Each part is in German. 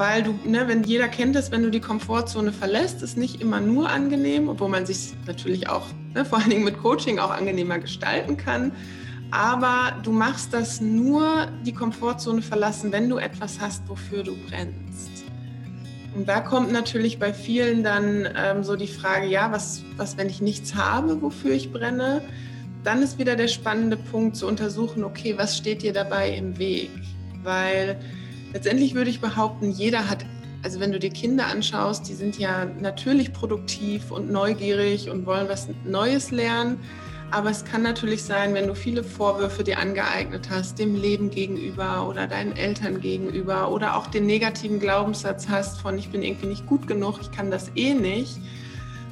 weil du, ne, wenn jeder kennt es, wenn du die Komfortzone verlässt, ist nicht immer nur angenehm, obwohl man sich natürlich auch, ne, vor allen Dingen mit Coaching auch angenehmer gestalten kann. Aber du machst das nur die Komfortzone verlassen, wenn du etwas hast, wofür du brennst. Und da kommt natürlich bei vielen dann ähm, so die Frage, ja, was, was, wenn ich nichts habe, wofür ich brenne? Dann ist wieder der spannende Punkt zu untersuchen, okay, was steht dir dabei im Weg? Weil letztendlich würde ich behaupten, jeder hat, also wenn du dir Kinder anschaust, die sind ja natürlich produktiv und neugierig und wollen was Neues lernen. Aber es kann natürlich sein, wenn du viele Vorwürfe dir angeeignet hast, dem Leben gegenüber oder deinen Eltern gegenüber oder auch den negativen Glaubenssatz hast von ich bin irgendwie nicht gut genug, ich kann das eh nicht,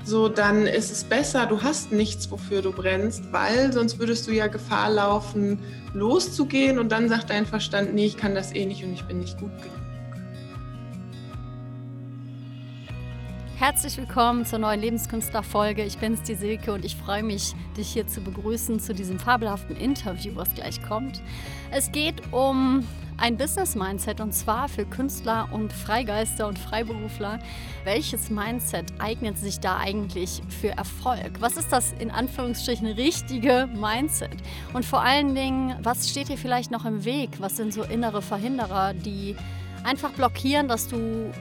so dann ist es besser, du hast nichts, wofür du brennst, weil sonst würdest du ja Gefahr laufen, loszugehen und dann sagt dein Verstand, nee, ich kann das eh nicht und ich bin nicht gut genug. Herzlich willkommen zur neuen Lebenskünstler-Folge. Ich bin's, die Silke, und ich freue mich, dich hier zu begrüßen zu diesem fabelhaften Interview, was gleich kommt. Es geht um ein Business-Mindset und zwar für Künstler und Freigeister und Freiberufler. Welches Mindset eignet sich da eigentlich für Erfolg? Was ist das in Anführungsstrichen richtige Mindset? Und vor allen Dingen, was steht dir vielleicht noch im Weg? Was sind so innere Verhinderer, die einfach blockieren, dass du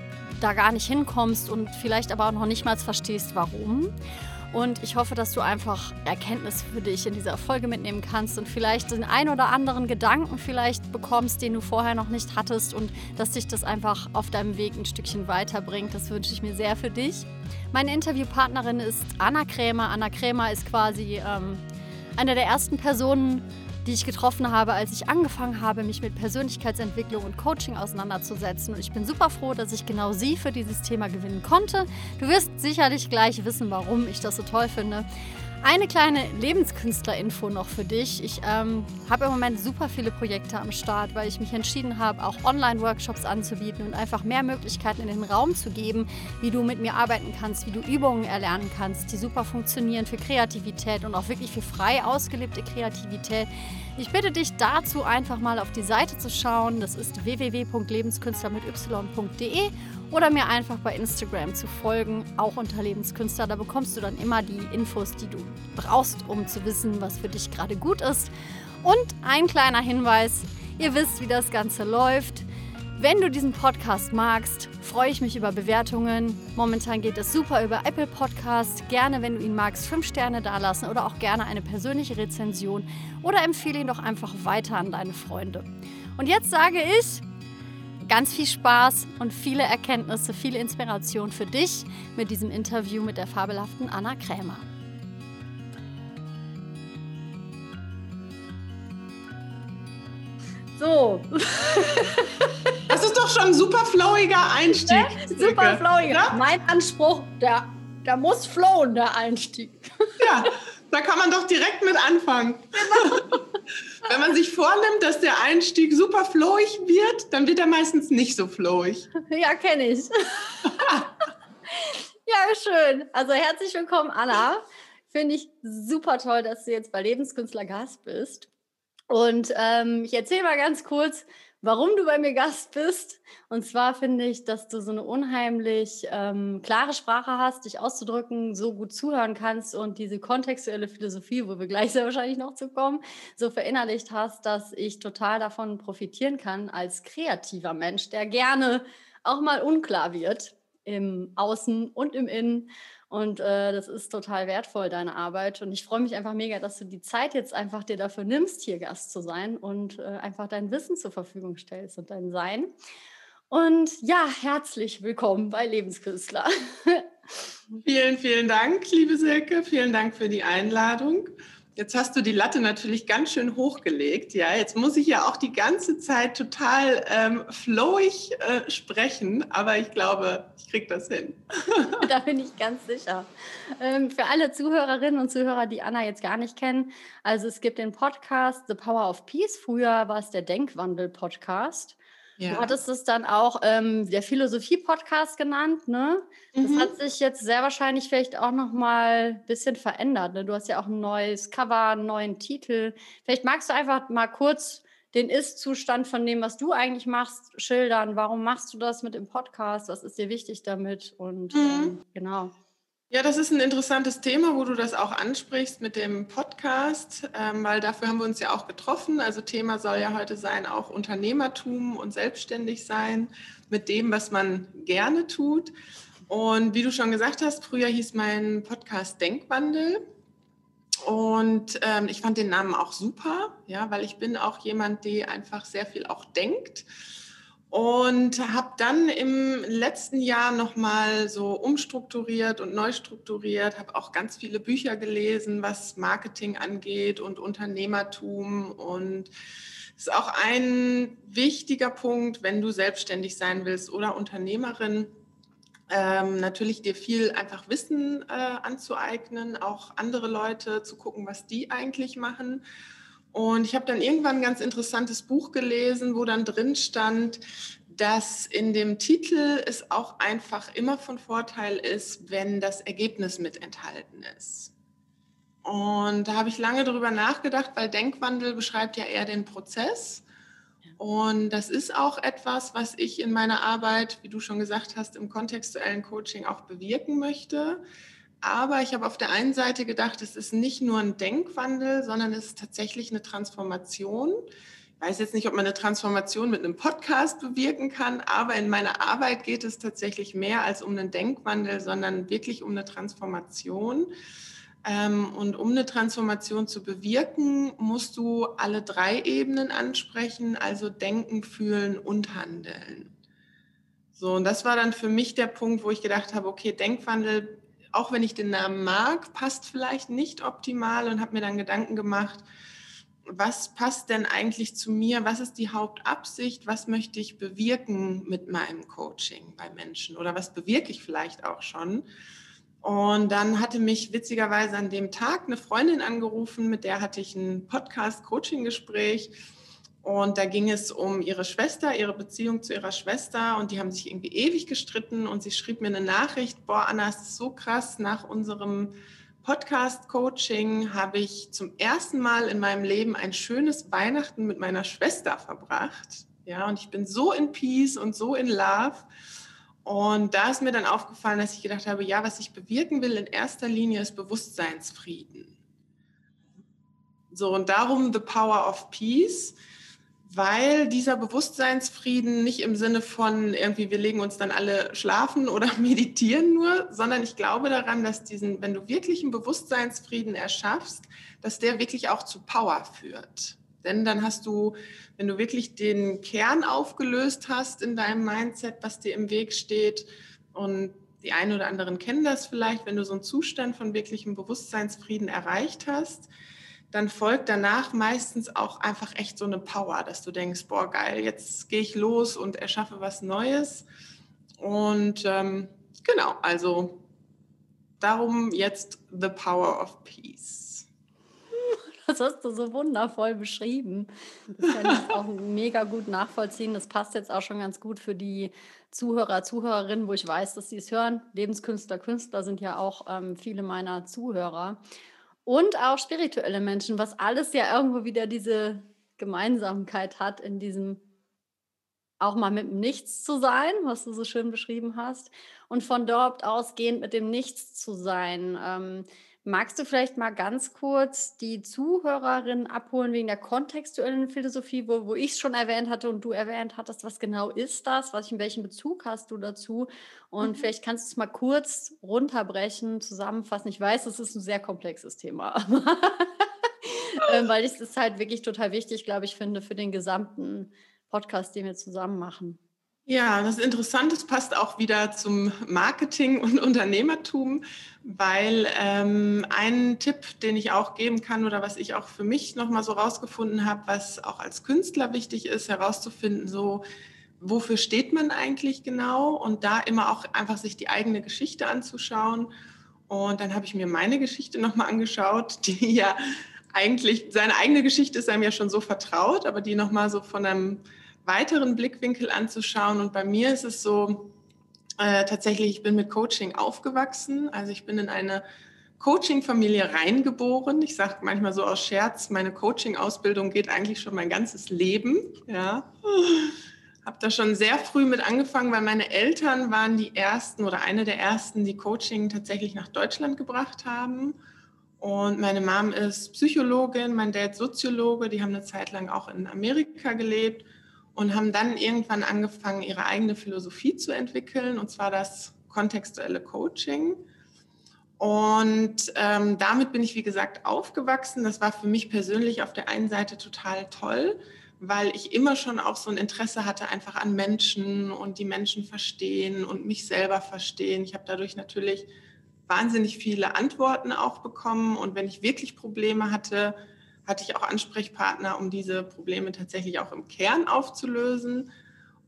da gar nicht hinkommst und vielleicht aber auch noch nicht mal verstehst, warum. Und ich hoffe, dass du einfach Erkenntnis für dich in dieser Folge mitnehmen kannst und vielleicht den ein oder anderen Gedanken vielleicht bekommst, den du vorher noch nicht hattest und dass dich das einfach auf deinem Weg ein Stückchen weiterbringt. Das wünsche ich mir sehr für dich. Meine Interviewpartnerin ist Anna Krämer. Anna Krämer ist quasi ähm, eine der ersten Personen, die ich getroffen habe, als ich angefangen habe, mich mit Persönlichkeitsentwicklung und Coaching auseinanderzusetzen. Und ich bin super froh, dass ich genau sie für dieses Thema gewinnen konnte. Du wirst sicherlich gleich wissen, warum ich das so toll finde. Eine kleine Lebenskünstler-Info noch für dich. Ich ähm, habe im Moment super viele Projekte am Start, weil ich mich entschieden habe, auch Online-Workshops anzubieten und einfach mehr Möglichkeiten in den Raum zu geben, wie du mit mir arbeiten kannst, wie du Übungen erlernen kannst, die super funktionieren für Kreativität und auch wirklich für frei ausgelebte Kreativität. Ich bitte dich dazu einfach mal auf die Seite zu schauen. Das ist www.lebenskünstler mit y.de oder mir einfach bei Instagram zu folgen, auch unter Lebenskünstler. Da bekommst du dann immer die Infos, die du brauchst, um zu wissen, was für dich gerade gut ist. Und ein kleiner Hinweis, ihr wisst, wie das Ganze läuft. Wenn du diesen Podcast magst, freue ich mich über Bewertungen. Momentan geht es super über Apple Podcast. Gerne, wenn du ihn magst, fünf Sterne dalassen oder auch gerne eine persönliche Rezension oder empfehle ihn doch einfach weiter an deine Freunde. Und jetzt sage ich, ganz viel Spaß und viele Erkenntnisse, viele Inspiration für dich mit diesem Interview mit der fabelhaften Anna Krämer. So. Das ist doch schon ein super flowiger Einstieg. Ne? Super flowiger. Ja? Mein Anspruch, der, der muss flowen, der Einstieg. Ja, da kann man doch direkt mit anfangen. Genau. Wenn man sich vornimmt, dass der Einstieg super flowig wird, dann wird er meistens nicht so flowig. Ja, kenne ich. ja, schön. Also herzlich willkommen, Anna. Finde ich super toll, dass du jetzt bei Lebenskünstler Gast bist. Und ähm, ich erzähle mal ganz kurz, warum du bei mir Gast bist. Und zwar finde ich, dass du so eine unheimlich ähm, klare Sprache hast, dich auszudrücken, so gut zuhören kannst und diese kontextuelle Philosophie, wo wir gleich sehr wahrscheinlich noch zu kommen, so verinnerlicht hast, dass ich total davon profitieren kann als kreativer Mensch, der gerne auch mal unklar wird im Außen und im Innen und äh, das ist total wertvoll, deine Arbeit. Und ich freue mich einfach mega, dass du die Zeit jetzt einfach dir dafür nimmst, hier Gast zu sein und äh, einfach dein Wissen zur Verfügung stellst und dein Sein. Und ja, herzlich willkommen bei Lebenskünstler. vielen, vielen Dank, liebe Silke. Vielen Dank für die Einladung. Jetzt hast du die Latte natürlich ganz schön hochgelegt. Ja, jetzt muss ich ja auch die ganze Zeit total ähm, flowig äh, sprechen, aber ich glaube, ich kriege das hin. da bin ich ganz sicher. Ähm, für alle Zuhörerinnen und Zuhörer, die Anna jetzt gar nicht kennen, also es gibt den Podcast The Power of Peace. Früher war es der Denkwandel-Podcast. Ja. Du hattest es dann auch ähm, der Philosophie-Podcast genannt, ne? Das mhm. hat sich jetzt sehr wahrscheinlich vielleicht auch noch mal ein bisschen verändert. Ne? Du hast ja auch ein neues Cover, einen neuen Titel. Vielleicht magst du einfach mal kurz den Ist-Zustand von dem, was du eigentlich machst, schildern. Warum machst du das mit dem Podcast? Was ist dir wichtig damit? Und mhm. ähm, genau. Ja, das ist ein interessantes Thema, wo du das auch ansprichst mit dem Podcast, ähm, weil dafür haben wir uns ja auch getroffen. Also Thema soll ja heute sein, auch Unternehmertum und selbstständig sein mit dem, was man gerne tut. Und wie du schon gesagt hast, früher hieß mein Podcast Denkwandel. Und ähm, ich fand den Namen auch super, ja, weil ich bin auch jemand, der einfach sehr viel auch denkt. Und habe dann im letzten Jahr nochmal so umstrukturiert und neu strukturiert, habe auch ganz viele Bücher gelesen, was Marketing angeht und Unternehmertum. Und es ist auch ein wichtiger Punkt, wenn du selbstständig sein willst oder Unternehmerin, ähm, natürlich dir viel einfach Wissen äh, anzueignen, auch andere Leute zu gucken, was die eigentlich machen. Und ich habe dann irgendwann ein ganz interessantes Buch gelesen, wo dann drin stand, dass in dem Titel es auch einfach immer von Vorteil ist, wenn das Ergebnis mit enthalten ist. Und da habe ich lange darüber nachgedacht, weil Denkwandel beschreibt ja eher den Prozess. Und das ist auch etwas, was ich in meiner Arbeit, wie du schon gesagt hast, im kontextuellen Coaching auch bewirken möchte. Aber ich habe auf der einen Seite gedacht, es ist nicht nur ein Denkwandel, sondern es ist tatsächlich eine Transformation. Ich weiß jetzt nicht, ob man eine Transformation mit einem Podcast bewirken kann, aber in meiner Arbeit geht es tatsächlich mehr als um einen Denkwandel, sondern wirklich um eine Transformation. Ähm, und um eine Transformation zu bewirken, musst du alle drei Ebenen ansprechen, also denken, fühlen und handeln. So, und das war dann für mich der Punkt, wo ich gedacht habe, okay, Denkwandel, auch wenn ich den Namen mag, passt vielleicht nicht optimal und habe mir dann Gedanken gemacht, was passt denn eigentlich zu mir? Was ist die Hauptabsicht? Was möchte ich bewirken mit meinem Coaching bei Menschen? Oder was bewirke ich vielleicht auch schon? Und dann hatte mich witzigerweise an dem Tag eine Freundin angerufen, mit der hatte ich ein Podcast-Coaching-Gespräch. Und da ging es um ihre Schwester, ihre Beziehung zu ihrer Schwester. Und die haben sich irgendwie ewig gestritten. Und sie schrieb mir eine Nachricht, boah, Anna, ist so krass, nach unserem Podcast-Coaching habe ich zum ersten Mal in meinem Leben ein schönes Weihnachten mit meiner Schwester verbracht. Ja, und ich bin so in Peace und so in Love. Und da ist mir dann aufgefallen, dass ich gedacht habe, ja, was ich bewirken will in erster Linie ist Bewusstseinsfrieden. So, und darum the power of peace, weil dieser Bewusstseinsfrieden nicht im Sinne von irgendwie, wir legen uns dann alle schlafen oder meditieren nur, sondern ich glaube daran, dass diesen, wenn du wirklich einen Bewusstseinsfrieden erschaffst, dass der wirklich auch zu Power führt. Denn dann hast du, wenn du wirklich den Kern aufgelöst hast in deinem Mindset, was dir im Weg steht, und die einen oder anderen kennen das vielleicht, wenn du so einen Zustand von wirklichem Bewusstseinsfrieden erreicht hast, dann folgt danach meistens auch einfach echt so eine Power, dass du denkst, boah, geil, jetzt gehe ich los und erschaffe was Neues. Und ähm, genau, also darum jetzt The Power of Peace. Das hast du so wundervoll beschrieben. Das kann ich auch mega gut nachvollziehen. Das passt jetzt auch schon ganz gut für die Zuhörer, Zuhörerinnen, wo ich weiß, dass sie es hören. Lebenskünstler, Künstler sind ja auch ähm, viele meiner Zuhörer. Und auch spirituelle Menschen, was alles ja irgendwo wieder diese Gemeinsamkeit hat in diesem auch mal mit dem Nichts zu sein, was du so schön beschrieben hast, und von dort ausgehend mit dem Nichts zu sein. Ähm, Magst du vielleicht mal ganz kurz die Zuhörerin abholen wegen der kontextuellen Philosophie, wo, wo ich es schon erwähnt hatte und du erwähnt hattest, was genau ist das? Was, in welchem Bezug hast du dazu? Und mhm. vielleicht kannst du es mal kurz runterbrechen, zusammenfassen. Ich weiß, es ist ein sehr komplexes Thema, ähm, weil ich es halt wirklich total wichtig, glaube ich, finde für den gesamten Podcast, den wir zusammen machen. Ja, das ist interessant. Es passt auch wieder zum Marketing und Unternehmertum, weil ähm, ein Tipp, den ich auch geben kann oder was ich auch für mich nochmal so rausgefunden habe, was auch als Künstler wichtig ist, herauszufinden, so wofür steht man eigentlich genau und da immer auch einfach sich die eigene Geschichte anzuschauen. Und dann habe ich mir meine Geschichte nochmal angeschaut, die ja eigentlich, seine eigene Geschichte ist einem ja schon so vertraut, aber die nochmal so von einem weiteren Blickwinkel anzuschauen. Und bei mir ist es so, äh, tatsächlich, ich bin mit Coaching aufgewachsen. Also ich bin in eine Coaching-Familie reingeboren. Ich sage manchmal so aus Scherz, meine Coaching-Ausbildung geht eigentlich schon mein ganzes Leben. Ja. Habe da schon sehr früh mit angefangen, weil meine Eltern waren die ersten oder eine der ersten, die Coaching tatsächlich nach Deutschland gebracht haben. Und meine Mom ist Psychologin, mein Dad Soziologe. Die haben eine Zeit lang auch in Amerika gelebt und haben dann irgendwann angefangen, ihre eigene Philosophie zu entwickeln, und zwar das kontextuelle Coaching. Und ähm, damit bin ich, wie gesagt, aufgewachsen. Das war für mich persönlich auf der einen Seite total toll, weil ich immer schon auch so ein Interesse hatte, einfach an Menschen und die Menschen verstehen und mich selber verstehen. Ich habe dadurch natürlich wahnsinnig viele Antworten auch bekommen. Und wenn ich wirklich Probleme hatte, hatte ich auch Ansprechpartner, um diese Probleme tatsächlich auch im Kern aufzulösen.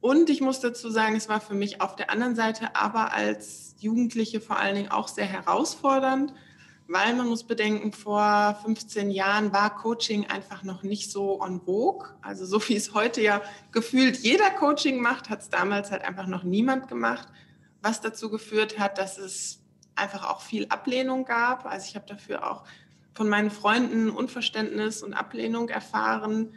Und ich muss dazu sagen, es war für mich auf der anderen Seite aber als Jugendliche vor allen Dingen auch sehr herausfordernd, weil man muss bedenken, vor 15 Jahren war Coaching einfach noch nicht so en vogue. Also so wie es heute ja gefühlt jeder Coaching macht, hat es damals halt einfach noch niemand gemacht, was dazu geführt hat, dass es einfach auch viel Ablehnung gab. Also ich habe dafür auch von meinen Freunden Unverständnis und Ablehnung erfahren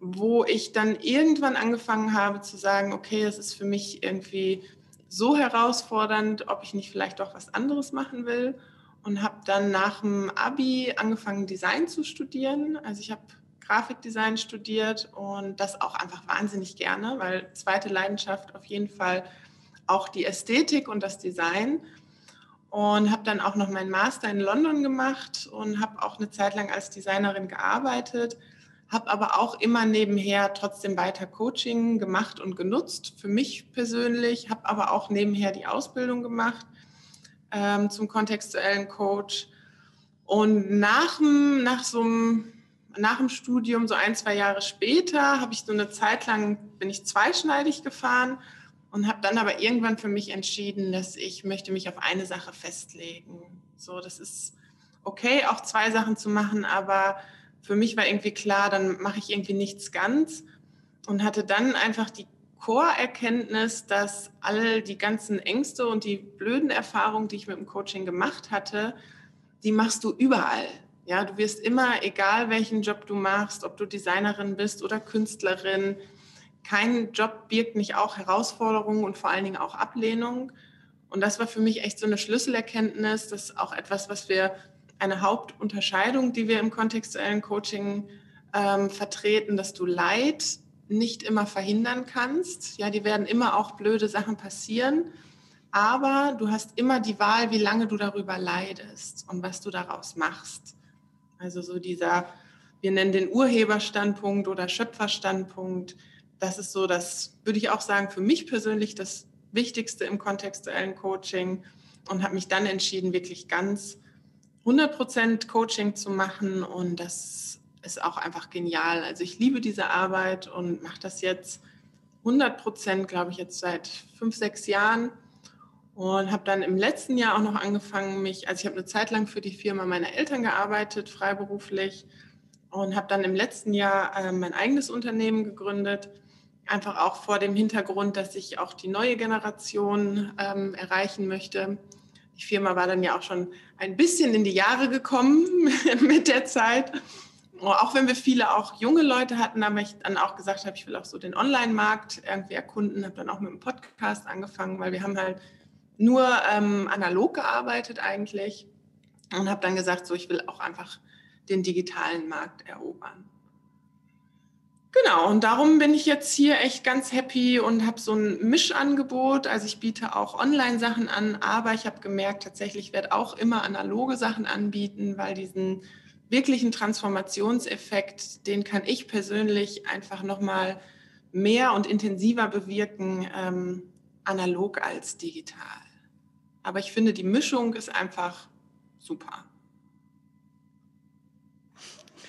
wo ich dann irgendwann angefangen habe zu sagen, okay, es ist für mich irgendwie so herausfordernd, ob ich nicht vielleicht doch was anderes machen will. Und habe dann nach dem ABI angefangen, Design zu studieren. Also ich habe Grafikdesign studiert und das auch einfach wahnsinnig gerne, weil zweite Leidenschaft auf jeden Fall auch die Ästhetik und das Design. Und habe dann auch noch meinen Master in London gemacht und habe auch eine Zeit lang als Designerin gearbeitet habe aber auch immer nebenher trotzdem weiter Coaching gemacht und genutzt, für mich persönlich, habe aber auch nebenher die Ausbildung gemacht ähm, zum kontextuellen Coach. Und nach, nach so einem nach dem Studium, so ein, zwei Jahre später, habe ich so eine Zeit lang, bin ich zweischneidig gefahren und habe dann aber irgendwann für mich entschieden, dass ich möchte mich auf eine Sache festlegen. So, das ist okay, auch zwei Sachen zu machen, aber für mich war irgendwie klar, dann mache ich irgendwie nichts ganz und hatte dann einfach die Core-Erkenntnis, dass all die ganzen Ängste und die blöden Erfahrungen, die ich mit dem Coaching gemacht hatte, die machst du überall. Ja, du wirst immer, egal welchen Job du machst, ob du Designerin bist oder Künstlerin, kein Job birgt nicht auch Herausforderungen und vor allen Dingen auch Ablehnung. Und das war für mich echt so eine Schlüsselerkenntnis. Das ist auch etwas, was wir eine Hauptunterscheidung, die wir im kontextuellen Coaching ähm, vertreten, dass du Leid nicht immer verhindern kannst. Ja, die werden immer auch blöde Sachen passieren, aber du hast immer die Wahl, wie lange du darüber leidest und was du daraus machst. Also so dieser, wir nennen den Urheberstandpunkt oder Schöpferstandpunkt. Das ist so, das würde ich auch sagen, für mich persönlich das Wichtigste im kontextuellen Coaching und habe mich dann entschieden, wirklich ganz 100% Coaching zu machen und das ist auch einfach genial. Also ich liebe diese Arbeit und mache das jetzt 100%, glaube ich, jetzt seit fünf, sechs Jahren und habe dann im letzten Jahr auch noch angefangen, mich, also ich habe eine Zeit lang für die Firma meiner Eltern gearbeitet, freiberuflich und habe dann im letzten Jahr äh, mein eigenes Unternehmen gegründet, einfach auch vor dem Hintergrund, dass ich auch die neue Generation ähm, erreichen möchte die Firma war dann ja auch schon ein bisschen in die Jahre gekommen mit der Zeit. Auch wenn wir viele auch junge Leute hatten, aber ich dann auch gesagt habe, ich will auch so den Online-Markt irgendwie erkunden, habe dann auch mit dem Podcast angefangen, weil wir haben halt nur ähm, analog gearbeitet eigentlich und habe dann gesagt, so ich will auch einfach den digitalen Markt erobern. Genau, und darum bin ich jetzt hier echt ganz happy und habe so ein Mischangebot. Also ich biete auch Online-Sachen an, aber ich habe gemerkt, tatsächlich werde auch immer analoge Sachen anbieten, weil diesen wirklichen Transformationseffekt, den kann ich persönlich einfach nochmal mehr und intensiver bewirken, ähm, analog als digital. Aber ich finde, die Mischung ist einfach super.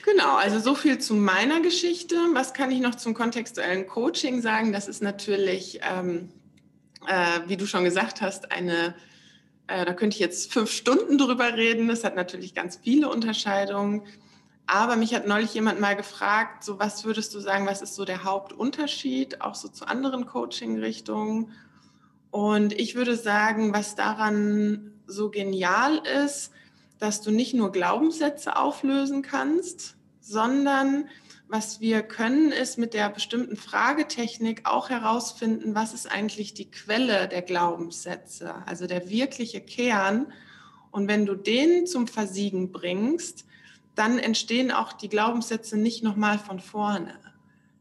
Genau, also so viel zu meiner Geschichte. Was kann ich noch zum kontextuellen Coaching sagen? Das ist natürlich, ähm, äh, wie du schon gesagt hast, eine, äh, da könnte ich jetzt fünf Stunden drüber reden. Das hat natürlich ganz viele Unterscheidungen. Aber mich hat neulich jemand mal gefragt, so was würdest du sagen, was ist so der Hauptunterschied, auch so zu anderen Coaching-Richtungen? Und ich würde sagen, was daran so genial ist, dass du nicht nur Glaubenssätze auflösen kannst, sondern was wir können, ist mit der bestimmten Fragetechnik auch herausfinden, was ist eigentlich die Quelle der Glaubenssätze, also der wirkliche Kern. Und wenn du den zum Versiegen bringst, dann entstehen auch die Glaubenssätze nicht nochmal von vorne.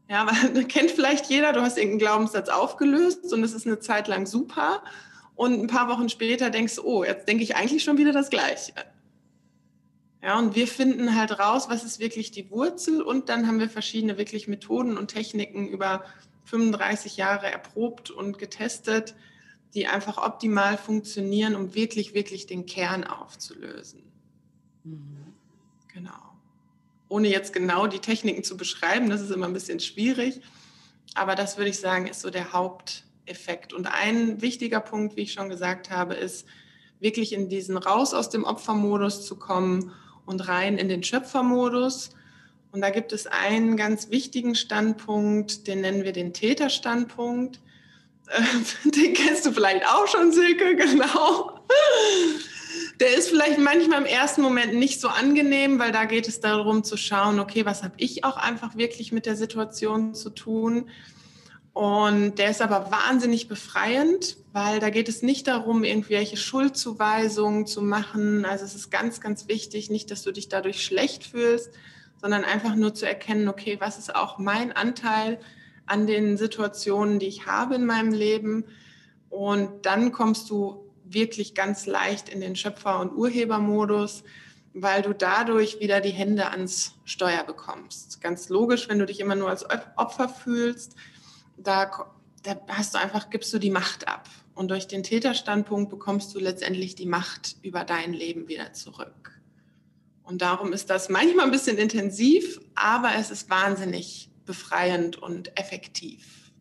Ja, weil kennt vielleicht jeder, du hast irgendeinen Glaubenssatz aufgelöst und es ist eine Zeit lang super. Und ein paar Wochen später denkst du, oh, jetzt denke ich eigentlich schon wieder das Gleiche. Ja, und wir finden halt raus, was ist wirklich die Wurzel und dann haben wir verschiedene wirklich Methoden und Techniken über 35 Jahre erprobt und getestet, die einfach optimal funktionieren, um wirklich, wirklich den Kern aufzulösen. Mhm. Genau. Ohne jetzt genau die Techniken zu beschreiben, das ist immer ein bisschen schwierig, aber das würde ich sagen, ist so der Haupteffekt. Und ein wichtiger Punkt, wie ich schon gesagt habe, ist wirklich in diesen raus aus dem Opfermodus zu kommen und rein in den Schöpfermodus. Und da gibt es einen ganz wichtigen Standpunkt, den nennen wir den Täterstandpunkt. Den kennst du vielleicht auch schon, Silke, genau. Der ist vielleicht manchmal im ersten Moment nicht so angenehm, weil da geht es darum zu schauen, okay, was habe ich auch einfach wirklich mit der Situation zu tun? Und der ist aber wahnsinnig befreiend, weil da geht es nicht darum, irgendwelche Schuldzuweisungen zu machen. Also es ist ganz, ganz wichtig, nicht, dass du dich dadurch schlecht fühlst, sondern einfach nur zu erkennen, okay, was ist auch mein Anteil an den Situationen, die ich habe in meinem Leben. Und dann kommst du wirklich ganz leicht in den Schöpfer- und Urhebermodus, weil du dadurch wieder die Hände ans Steuer bekommst. Ganz logisch, wenn du dich immer nur als Opfer fühlst da, da hast du einfach, gibst du die Macht ab. Und durch den Täterstandpunkt bekommst du letztendlich die Macht über dein Leben wieder zurück. Und darum ist das manchmal ein bisschen intensiv, aber es ist wahnsinnig befreiend und effektiv.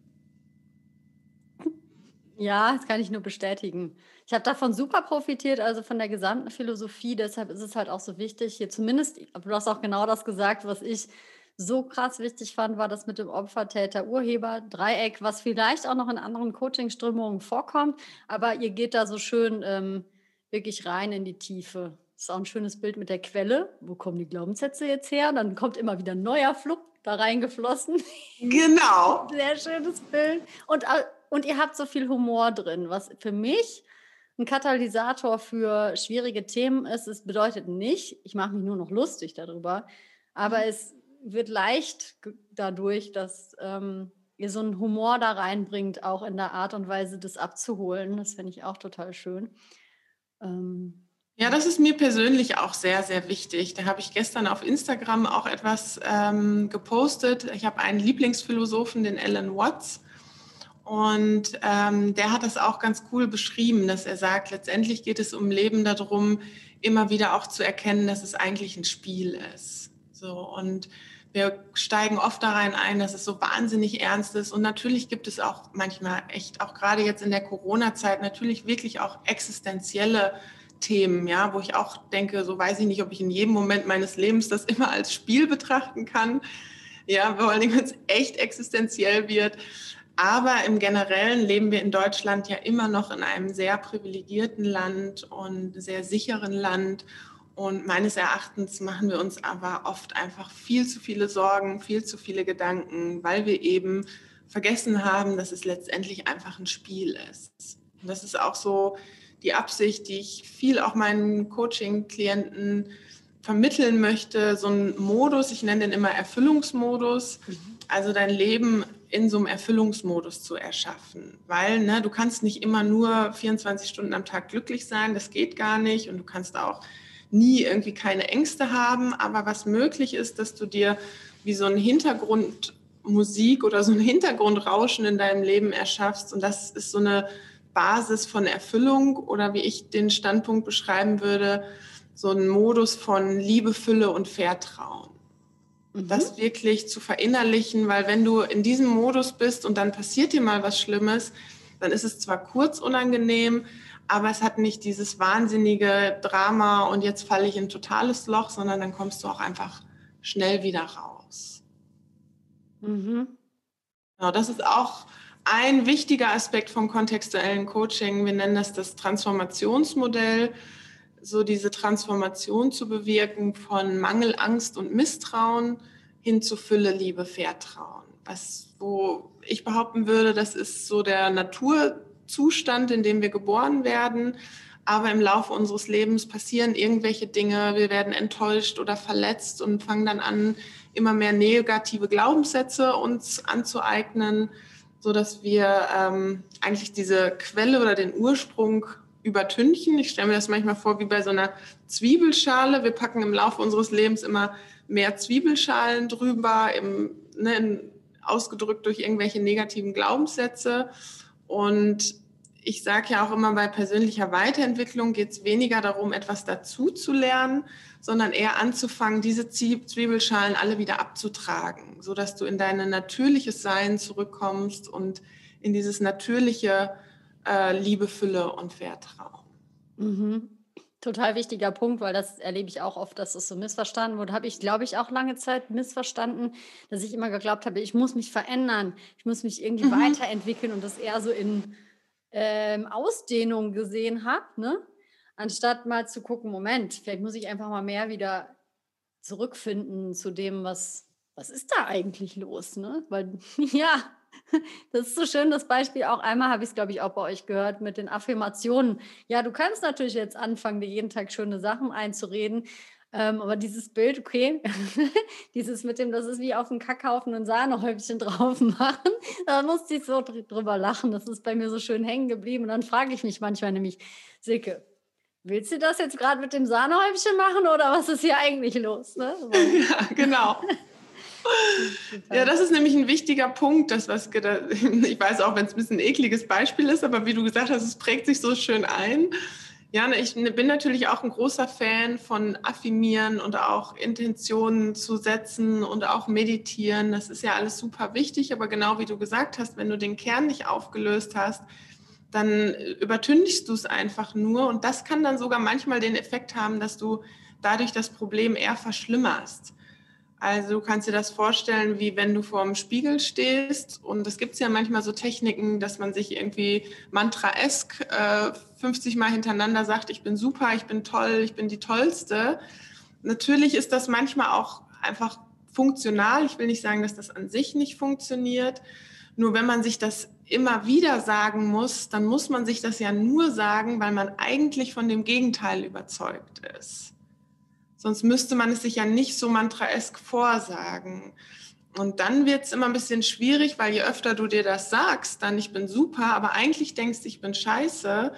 Ja, das kann ich nur bestätigen. Ich habe davon super profitiert, also von der gesamten Philosophie. Deshalb ist es halt auch so wichtig, hier zumindest, du hast auch genau das gesagt, was ich so krass wichtig fand, war das mit dem Opfer-Täter-Urheber-Dreieck, was vielleicht auch noch in anderen Coaching-Strömungen vorkommt, aber ihr geht da so schön ähm, wirklich rein in die Tiefe. Das ist auch ein schönes Bild mit der Quelle. Wo kommen die Glaubenssätze jetzt her? Dann kommt immer wieder ein neuer Flupp da reingeflossen. Genau. Sehr schönes Bild. Und, äh, und ihr habt so viel Humor drin, was für mich ein Katalysator für schwierige Themen ist. Es bedeutet nicht, ich mache mich nur noch lustig darüber, aber mhm. es wird leicht dadurch, dass ähm, ihr so einen Humor da reinbringt, auch in der Art und Weise, das abzuholen. Das finde ich auch total schön. Ähm, ja, das ist mir persönlich auch sehr, sehr wichtig. Da habe ich gestern auf Instagram auch etwas ähm, gepostet. Ich habe einen Lieblingsphilosophen, den Alan Watts. Und ähm, der hat das auch ganz cool beschrieben, dass er sagt, letztendlich geht es um Leben darum, immer wieder auch zu erkennen, dass es eigentlich ein Spiel ist. So und wir steigen oft da rein ein, dass es so wahnsinnig ernst ist. Und natürlich gibt es auch manchmal echt, auch gerade jetzt in der Corona-Zeit, natürlich wirklich auch existenzielle Themen, ja, wo ich auch denke, so weiß ich nicht, ob ich in jedem Moment meines Lebens das immer als Spiel betrachten kann. Ja, vor allem, wenn es echt existenziell wird. Aber im Generellen leben wir in Deutschland ja immer noch in einem sehr privilegierten Land und sehr sicheren Land. Und meines Erachtens machen wir uns aber oft einfach viel zu viele Sorgen, viel zu viele Gedanken, weil wir eben vergessen haben, dass es letztendlich einfach ein Spiel ist. Und das ist auch so die Absicht, die ich viel auch meinen Coaching-Klienten vermitteln möchte, so ein Modus, ich nenne den immer Erfüllungsmodus, mhm. also dein Leben in so einem Erfüllungsmodus zu erschaffen. Weil ne, du kannst nicht immer nur 24 Stunden am Tag glücklich sein, das geht gar nicht. Und du kannst auch nie irgendwie keine Ängste haben, aber was möglich ist, dass du dir wie so ein Hintergrundmusik oder so ein Hintergrundrauschen in deinem Leben erschaffst und das ist so eine Basis von Erfüllung oder wie ich den Standpunkt beschreiben würde, so ein Modus von Liebe, Fülle und Vertrauen. Mhm. Das wirklich zu verinnerlichen, weil wenn du in diesem Modus bist und dann passiert dir mal was Schlimmes, dann ist es zwar kurz unangenehm, aber es hat nicht dieses wahnsinnige Drama und jetzt falle ich in ein totales Loch, sondern dann kommst du auch einfach schnell wieder raus. Mhm. Genau, das ist auch ein wichtiger Aspekt vom kontextuellen Coaching. Wir nennen das das Transformationsmodell. so diese Transformation zu bewirken von Mangel, Angst und Misstrauen hin zu Fülle, Liebe, Vertrauen. Was, wo ich behaupten würde, das ist so der Naturzustand, in dem wir geboren werden. Aber im Laufe unseres Lebens passieren irgendwelche Dinge, wir werden enttäuscht oder verletzt und fangen dann an, immer mehr negative Glaubenssätze uns anzueignen, so dass wir ähm, eigentlich diese Quelle oder den Ursprung übertünchen. Ich stelle mir das manchmal vor wie bei so einer Zwiebelschale. Wir packen im Laufe unseres Lebens immer mehr Zwiebelschalen drüber, im, ne, in, ausgedrückt durch irgendwelche negativen Glaubenssätze. Und ich sage ja auch immer, bei persönlicher Weiterentwicklung geht es weniger darum, etwas dazu zu lernen, sondern eher anzufangen, diese Zwiebelschalen alle wieder abzutragen, sodass du in dein natürliches Sein zurückkommst und in dieses natürliche äh, Liebe, Fülle und Vertrauen. Mhm. Total wichtiger Punkt, weil das erlebe ich auch oft, dass es so missverstanden wurde. Habe ich, glaube ich, auch lange Zeit missverstanden, dass ich immer geglaubt habe, ich muss mich verändern, ich muss mich irgendwie mhm. weiterentwickeln und das eher so in ähm, Ausdehnung gesehen habe, ne? anstatt mal zu gucken, Moment, vielleicht muss ich einfach mal mehr wieder zurückfinden zu dem, was, was ist da eigentlich los? Ne? Weil ja, das ist so schön, das Beispiel. Auch einmal habe ich es, glaube ich, auch bei euch gehört mit den Affirmationen. Ja, du kannst natürlich jetzt anfangen, dir jeden Tag schöne Sachen einzureden. Ähm, aber dieses Bild, okay, dieses mit dem, das ist wie auf dem Kackhaufen ein Sahnehäubchen drauf machen, da musste ich so drüber lachen. Das ist bei mir so schön hängen geblieben. Und dann frage ich mich manchmal nämlich, Silke, willst du das jetzt gerade mit dem Sahnehäubchen machen oder was ist hier eigentlich los? Ne? Ja, genau. Ja, das ist nämlich ein wichtiger Punkt, das was ich weiß auch, wenn es ein bisschen ein ekliges Beispiel ist, aber wie du gesagt hast, es prägt sich so schön ein. Ja, ich bin natürlich auch ein großer Fan von Affirmieren und auch Intentionen zu setzen und auch meditieren. Das ist ja alles super wichtig, aber genau wie du gesagt hast, wenn du den Kern nicht aufgelöst hast, dann übertünchst du es einfach nur und das kann dann sogar manchmal den Effekt haben, dass du dadurch das Problem eher verschlimmerst. Also du kannst dir das vorstellen, wie wenn du vor dem Spiegel stehst und es gibt ja manchmal so Techniken, dass man sich irgendwie mantraesk äh, 50 Mal hintereinander sagt, ich bin super, ich bin toll, ich bin die Tollste. Natürlich ist das manchmal auch einfach funktional. Ich will nicht sagen, dass das an sich nicht funktioniert. Nur wenn man sich das immer wieder sagen muss, dann muss man sich das ja nur sagen, weil man eigentlich von dem Gegenteil überzeugt ist. Sonst müsste man es sich ja nicht so mantraesk vorsagen. Und dann wird es immer ein bisschen schwierig, weil je öfter du dir das sagst, dann ich bin super, aber eigentlich denkst, ich bin scheiße,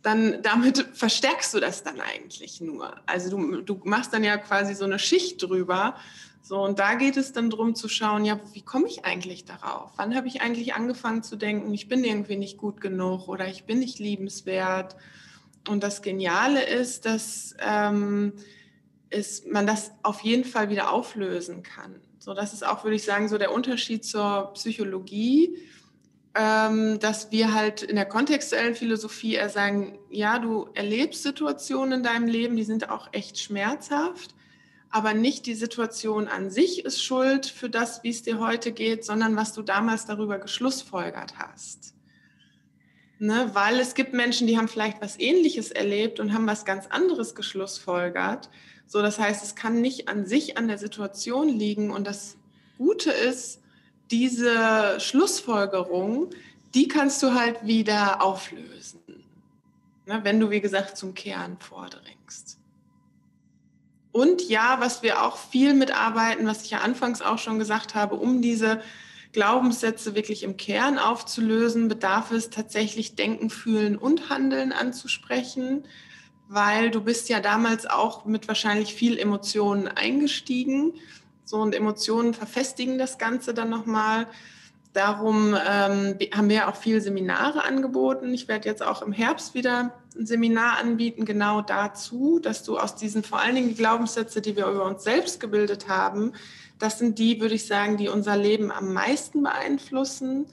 dann damit verstärkst du das dann eigentlich nur. Also du, du machst dann ja quasi so eine Schicht drüber. So, und da geht es dann darum zu schauen, ja, wie komme ich eigentlich darauf? Wann habe ich eigentlich angefangen zu denken, ich bin irgendwie nicht gut genug oder ich bin nicht liebenswert? Und das Geniale ist, dass ähm, ist, man das auf jeden Fall wieder auflösen kann. So, das ist auch, würde ich sagen, so der Unterschied zur Psychologie, ähm, dass wir halt in der kontextuellen Philosophie eher sagen, ja, du erlebst Situationen in deinem Leben, die sind auch echt schmerzhaft, aber nicht die Situation an sich ist schuld für das, wie es dir heute geht, sondern was du damals darüber geschlussfolgert hast. Ne, weil es gibt Menschen, die haben vielleicht was Ähnliches erlebt und haben was ganz anderes geschlussfolgert. So, das heißt, es kann nicht an sich an der Situation liegen. Und das Gute ist, diese Schlussfolgerung, die kannst du halt wieder auflösen, ne, wenn du, wie gesagt, zum Kern vordringst. Und ja, was wir auch viel mitarbeiten, was ich ja anfangs auch schon gesagt habe, um diese Glaubenssätze wirklich im Kern aufzulösen, bedarf es tatsächlich Denken, Fühlen und Handeln anzusprechen weil du bist ja damals auch mit wahrscheinlich viel Emotionen eingestiegen. So und Emotionen verfestigen das Ganze dann nochmal. Darum ähm, haben wir auch viele Seminare angeboten. Ich werde jetzt auch im Herbst wieder ein Seminar anbieten, genau dazu, dass du aus diesen vor allen Dingen die Glaubenssätze, die wir über uns selbst gebildet haben, das sind die, würde ich sagen, die unser Leben am meisten beeinflussen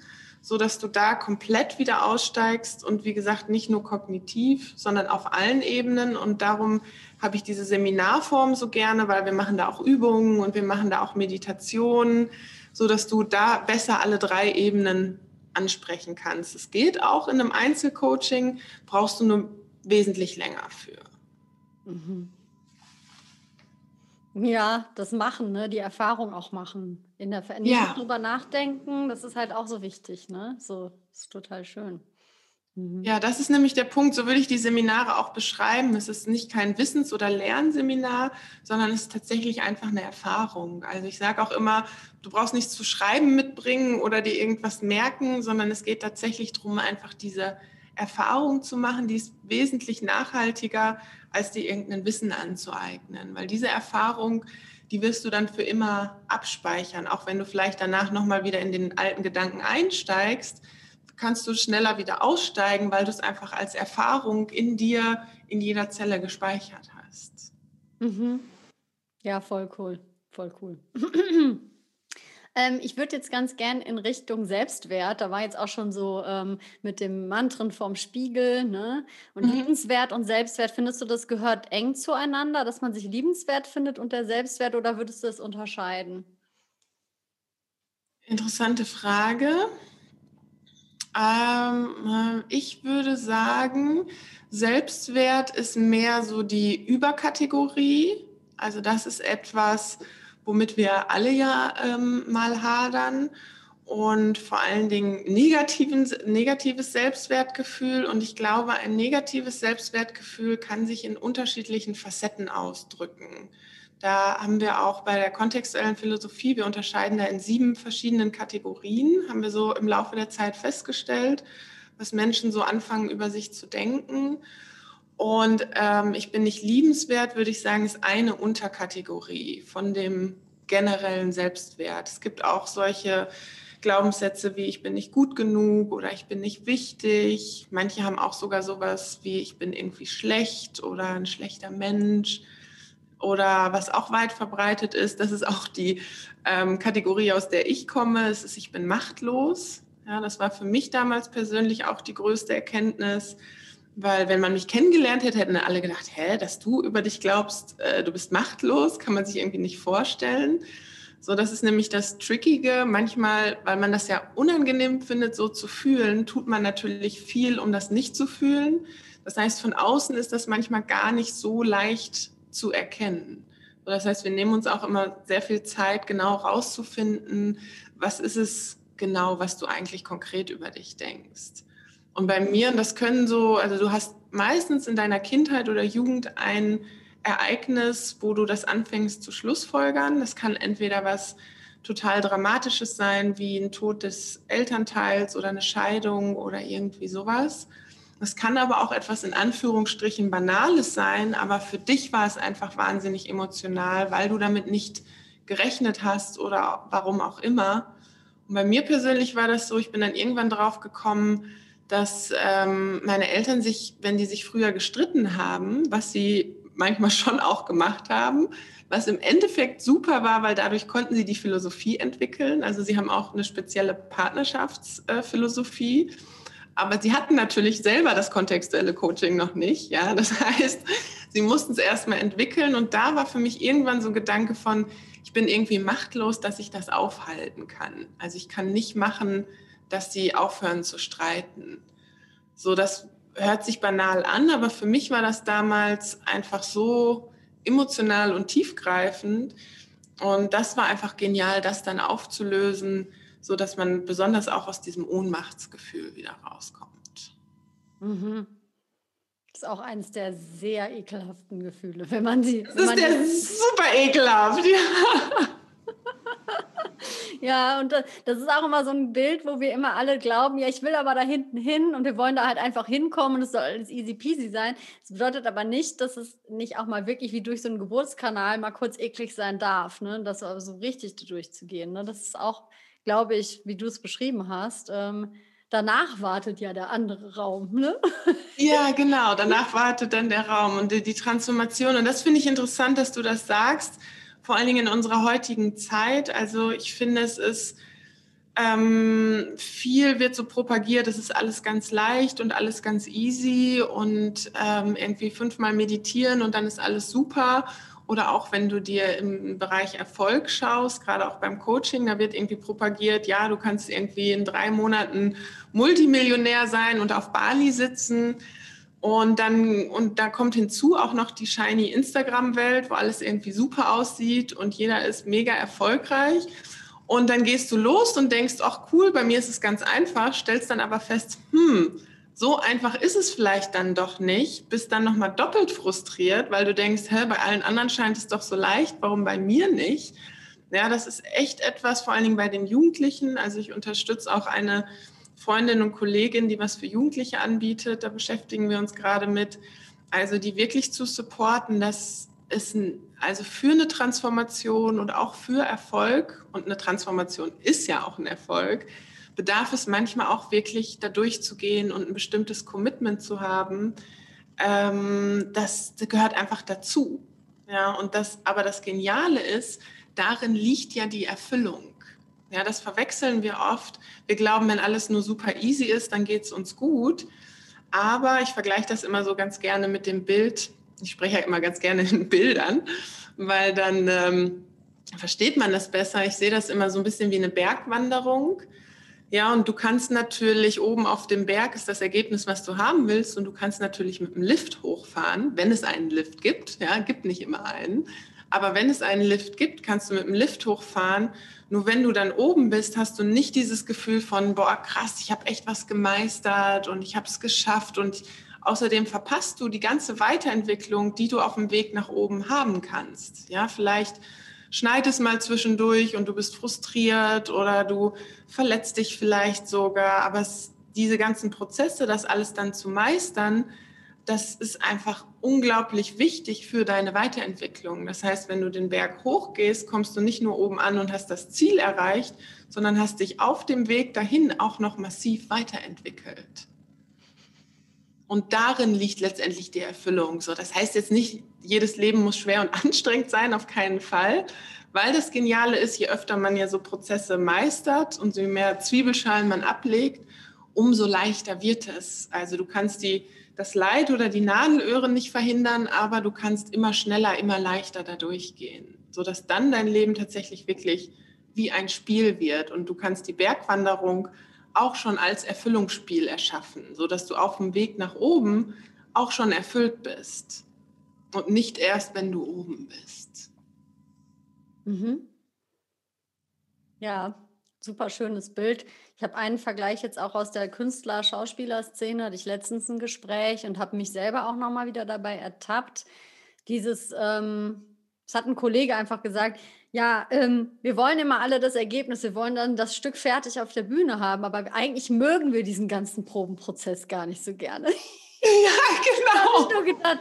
so dass du da komplett wieder aussteigst und wie gesagt nicht nur kognitiv, sondern auf allen Ebenen. Und darum habe ich diese Seminarform so gerne, weil wir machen da auch Übungen und wir machen da auch Meditationen, so dass du da besser alle drei Ebenen ansprechen kannst. Es geht auch in einem Einzelcoaching, brauchst du nur wesentlich länger für. Mhm. Ja, das Machen, ne? die Erfahrung auch machen. In der Ver nicht Ja. drüber nachdenken, das ist halt auch so wichtig. Ne? So ist total schön. Mhm. Ja, das ist nämlich der Punkt. So würde ich die Seminare auch beschreiben. Es ist nicht kein Wissens- oder Lernseminar, sondern es ist tatsächlich einfach eine Erfahrung. Also ich sage auch immer, du brauchst nichts zu schreiben mitbringen oder dir irgendwas merken, sondern es geht tatsächlich darum, einfach diese Erfahrung zu machen, die ist wesentlich nachhaltiger, als dir irgendein Wissen anzueignen. Weil diese Erfahrung, die wirst du dann für immer abspeichern, auch wenn du vielleicht danach nochmal wieder in den alten Gedanken einsteigst kannst du schneller wieder aussteigen, weil du es einfach als Erfahrung in dir, in jeder Zelle gespeichert hast. Mhm. Ja, voll cool. Voll cool. Ähm, ich würde jetzt ganz gern in Richtung Selbstwert, da war jetzt auch schon so ähm, mit dem Mantren vom Spiegel, ne? Und Mhm. liebenswert und Selbstwert, findest du, das gehört eng zueinander, dass man sich liebenswert findet und der Selbstwert oder würdest du das unterscheiden? Interessante Frage. Ähm, äh, ich würde sagen, Selbstwert ist mehr so die Überkategorie. Also das ist etwas, womit wir alle ja ähm, mal hadern. Und vor allen Dingen negativen, negatives Selbstwertgefühl. Und ich glaube, ein negatives Selbstwertgefühl kann sich in unterschiedlichen Facetten ausdrücken. Da haben wir auch bei der kontextuellen Philosophie, wir unterscheiden da in sieben verschiedenen Kategorien, haben wir so im Laufe der Zeit festgestellt, was Menschen so anfangen über sich zu denken. Und ähm, ich bin nicht liebenswert, würde ich sagen, ist eine Unterkategorie von dem generellen Selbstwert. Es gibt auch solche Glaubenssätze wie ich bin nicht gut genug oder ich bin nicht wichtig. Manche haben auch sogar sowas wie ich bin irgendwie schlecht oder ein schlechter Mensch. Oder was auch weit verbreitet ist, das ist auch die ähm, Kategorie, aus der ich komme, es ist, ich bin machtlos. Ja, das war für mich damals persönlich auch die größte Erkenntnis, weil wenn man mich kennengelernt hätte, hätten alle gedacht, hä, dass du über dich glaubst, äh, du bist machtlos, kann man sich irgendwie nicht vorstellen. So, das ist nämlich das Trickige. Manchmal, weil man das ja unangenehm findet, so zu fühlen, tut man natürlich viel, um das nicht zu fühlen. Das heißt, von außen ist das manchmal gar nicht so leicht zu erkennen. So, das heißt, wir nehmen uns auch immer sehr viel Zeit, genau rauszufinden, was ist es genau, was du eigentlich konkret über dich denkst. Und bei mir, und das können so, also du hast meistens in deiner Kindheit oder Jugend ein Ereignis, wo du das anfängst zu schlussfolgern. Das kann entweder was total Dramatisches sein, wie ein Tod des Elternteils oder eine Scheidung oder irgendwie sowas. Es kann aber auch etwas in Anführungsstrichen Banales sein, aber für dich war es einfach wahnsinnig emotional, weil du damit nicht gerechnet hast oder warum auch immer. Und bei mir persönlich war das so, ich bin dann irgendwann drauf gekommen, dass ähm, meine Eltern sich, wenn die sich früher gestritten haben, was sie manchmal schon auch gemacht haben, was im Endeffekt super war, weil dadurch konnten sie die Philosophie entwickeln. Also sie haben auch eine spezielle Partnerschaftsphilosophie. Aber sie hatten natürlich selber das kontextuelle Coaching noch nicht. Ja, das heißt, sie mussten es erstmal entwickeln. Und da war für mich irgendwann so ein Gedanke von, ich bin irgendwie machtlos, dass ich das aufhalten kann. Also ich kann nicht machen, dass sie aufhören zu streiten. So, das hört sich banal an, aber für mich war das damals einfach so emotional und tiefgreifend. Und das war einfach genial, das dann aufzulösen, so dass man besonders auch aus diesem Ohnmachtsgefühl wieder rauskommt. Mhm. Das ist auch eines der sehr ekelhaften Gefühle, wenn man sie. Das ist der super ekelhaft. Ja. Ja, und das, ist auch immer so ein Bild, wo wir immer alle glauben, ja, ich will aber da hinten hin und wir wollen da halt einfach hinkommen und es soll alles easy peasy sein. Das bedeutet aber nicht, dass es nicht auch mal wirklich wie durch so einen Geburtskanal mal kurz eklig sein darf, ne? Das aber so richtig durchzugehen. Ne? Das ist auch, glaube ich, wie du es beschrieben hast. Ähm, danach wartet ja der andere Raum, ne? Ja, genau. Danach wartet dann der Raum und die, die Transformation. Und das finde ich interessant, dass du das sagst, vor allen Dingen in unserer heutigen Zeit. Also ich finde, es ist ähm, viel wird so propagiert, es ist alles ganz leicht und alles ganz easy und ähm, irgendwie fünfmal meditieren und dann ist alles super. Oder auch wenn du dir im Bereich Erfolg schaust, gerade auch beim Coaching, da wird irgendwie propagiert, ja, du kannst irgendwie in drei Monaten Multimillionär sein und auf Bali sitzen. Und dann, und da kommt hinzu auch noch die shiny Instagram-Welt, wo alles irgendwie super aussieht und jeder ist mega erfolgreich. Und dann gehst du los und denkst, ach cool, bei mir ist es ganz einfach, stellst dann aber fest, hm, so einfach ist es vielleicht dann doch nicht, bist dann nochmal doppelt frustriert, weil du denkst, hä, bei allen anderen scheint es doch so leicht, warum bei mir nicht? Ja, das ist echt etwas, vor allen Dingen bei den Jugendlichen. Also ich unterstütze auch eine Freundin und Kollegin, die was für Jugendliche anbietet. Da beschäftigen wir uns gerade mit. Also die wirklich zu supporten, dass es ein, also für eine Transformation und auch für Erfolg, und eine Transformation ist ja auch ein Erfolg, bedarf es manchmal auch wirklich da durchzugehen und ein bestimmtes Commitment zu haben. Ähm, das, das gehört einfach dazu. Ja, und das, aber das Geniale ist, darin liegt ja die Erfüllung. Ja, das verwechseln wir oft. Wir glauben, wenn alles nur super easy ist, dann geht es uns gut. Aber ich vergleiche das immer so ganz gerne mit dem Bild. Ich spreche ja immer ganz gerne in Bildern, weil dann ähm, versteht man das besser. Ich sehe das immer so ein bisschen wie eine Bergwanderung. Ja, und du kannst natürlich oben auf dem Berg ist das Ergebnis, was du haben willst. Und du kannst natürlich mit dem Lift hochfahren, wenn es einen Lift gibt. Ja, gibt nicht immer einen. Aber wenn es einen Lift gibt, kannst du mit dem Lift hochfahren. Nur wenn du dann oben bist, hast du nicht dieses Gefühl von, boah, krass, ich habe echt was gemeistert und ich habe es geschafft. Und außerdem verpasst du die ganze Weiterentwicklung, die du auf dem Weg nach oben haben kannst. Ja, vielleicht schneit es mal zwischendurch und du bist frustriert oder du verletzt dich vielleicht sogar. Aber es, diese ganzen Prozesse, das alles dann zu meistern, das ist einfach unglaublich wichtig für deine Weiterentwicklung. Das heißt, wenn du den Berg hochgehst, kommst du nicht nur oben an und hast das Ziel erreicht, sondern hast dich auf dem Weg dahin auch noch massiv weiterentwickelt. Und darin liegt letztendlich die Erfüllung. So, das heißt jetzt nicht, jedes Leben muss schwer und anstrengend sein, auf keinen Fall. Weil das Geniale ist, je öfter man ja so Prozesse meistert und je mehr Zwiebelschalen man ablegt, umso leichter wird es. Also du kannst die das Leid oder die Nadelöhren nicht verhindern, aber du kannst immer schneller, immer leichter da durchgehen, sodass dann dein Leben tatsächlich wirklich wie ein Spiel wird und du kannst die Bergwanderung auch schon als Erfüllungsspiel erschaffen, sodass du auf dem Weg nach oben auch schon erfüllt bist und nicht erst, wenn du oben bist. Mhm. Ja, super schönes Bild. Ich habe einen Vergleich jetzt auch aus der Künstler-Schauspieler-Szene, hatte ich letztens ein Gespräch und habe mich selber auch nochmal wieder dabei ertappt. Dieses, ähm, es hat ein Kollege einfach gesagt, ja, ähm, wir wollen immer alle das Ergebnis, wir wollen dann das Stück fertig auf der Bühne haben, aber eigentlich mögen wir diesen ganzen Probenprozess gar nicht so gerne. Ja, genau. da habe ich nur gedacht,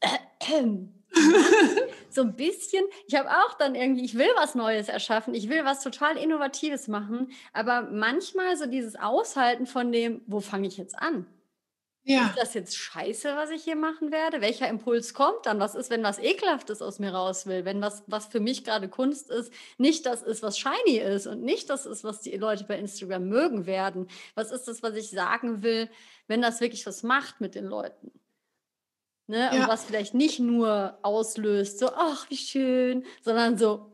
äh, äh, so ein bisschen. Ich habe auch dann irgendwie, ich will was Neues erschaffen, ich will was total Innovatives machen, aber manchmal so dieses Aushalten von dem, wo fange ich jetzt an? Ja. Ist das jetzt scheiße, was ich hier machen werde? Welcher Impuls kommt dann? Was ist, wenn was Ekelhaftes aus mir raus will? Wenn was, was für mich gerade Kunst ist, nicht das ist, was shiny ist und nicht das ist, was die Leute bei Instagram mögen werden? Was ist das, was ich sagen will, wenn das wirklich was macht mit den Leuten? Ne? Ja. Und was vielleicht nicht nur auslöst, so, ach, wie schön, sondern so,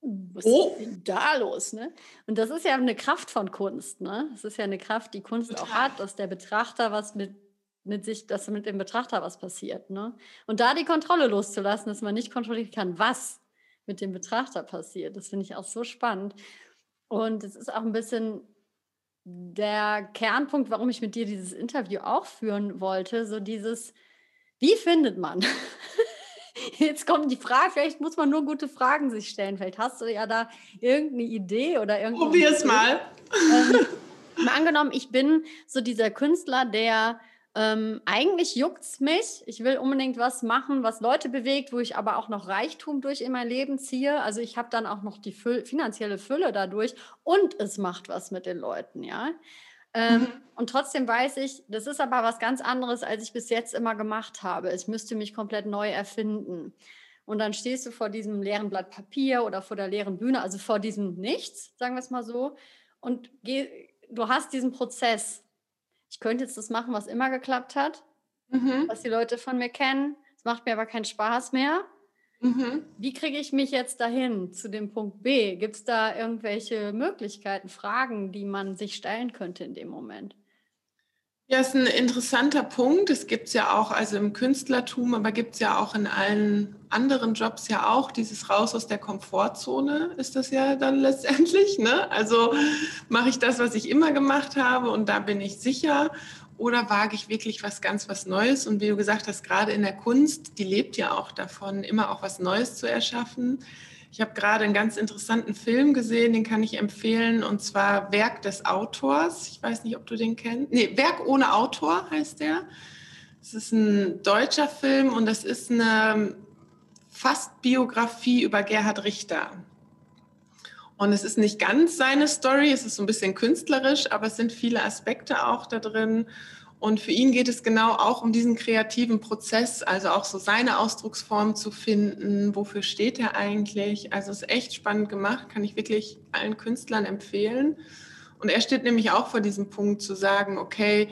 was oh. ist denn da los? Ne? Und das ist ja eine Kraft von Kunst. Ne? Das ist ja eine Kraft, die Kunst Total. auch hat, dass der Betrachter was mit, mit sich, dass mit dem Betrachter was passiert. Ne? Und da die Kontrolle loszulassen, dass man nicht kontrollieren kann, was mit dem Betrachter passiert. Das finde ich auch so spannend. Und es ist auch ein bisschen der Kernpunkt, warum ich mit dir dieses Interview auch führen wollte, so dieses, wie findet man? Jetzt kommt die Frage, vielleicht muss man nur gute Fragen sich stellen. Vielleicht hast du ja da irgendeine Idee oder irgendwie. Probier es mal. Ähm, mal angenommen, ich bin so dieser Künstler, der ähm, eigentlich juckt's mich. Ich will unbedingt was machen, was Leute bewegt, wo ich aber auch noch Reichtum durch in mein Leben ziehe. Also ich habe dann auch noch die Füll finanzielle Fülle dadurch und es macht was mit den Leuten, ja. Ähm, mhm. Und trotzdem weiß ich, das ist aber was ganz anderes, als ich bis jetzt immer gemacht habe. Ich müsste mich komplett neu erfinden. Und dann stehst du vor diesem leeren Blatt Papier oder vor der leeren Bühne, also vor diesem Nichts, sagen wir es mal so. Und geh, du hast diesen Prozess. Ich könnte jetzt das machen, was immer geklappt hat, mhm. was die Leute von mir kennen. Es macht mir aber keinen Spaß mehr. Mhm. Wie kriege ich mich jetzt dahin zu dem Punkt B? Gibt es da irgendwelche Möglichkeiten, Fragen, die man sich stellen könnte in dem Moment? Ja, ist ein interessanter Punkt. Es gibt es ja auch, also im Künstlertum, aber gibt es ja auch in allen anderen Jobs ja auch dieses Raus aus der Komfortzone, ist das ja dann letztendlich. Ne? Also mache ich das, was ich immer gemacht habe und da bin ich sicher. Oder wage ich wirklich was ganz was Neues? Und wie du gesagt hast, gerade in der Kunst, die lebt ja auch davon, immer auch was Neues zu erschaffen. Ich habe gerade einen ganz interessanten Film gesehen, den kann ich empfehlen, und zwar Werk des Autors. Ich weiß nicht, ob du den kennst. Nee, Werk ohne Autor heißt der. Es ist ein deutscher Film und das ist eine fast Biografie über Gerhard Richter. Und es ist nicht ganz seine Story, es ist so ein bisschen künstlerisch, aber es sind viele Aspekte auch da drin. Und für ihn geht es genau auch um diesen kreativen Prozess, also auch so seine Ausdrucksform zu finden. Wofür steht er eigentlich? Also es ist echt spannend gemacht, kann ich wirklich allen Künstlern empfehlen. Und er steht nämlich auch vor diesem Punkt zu sagen, okay,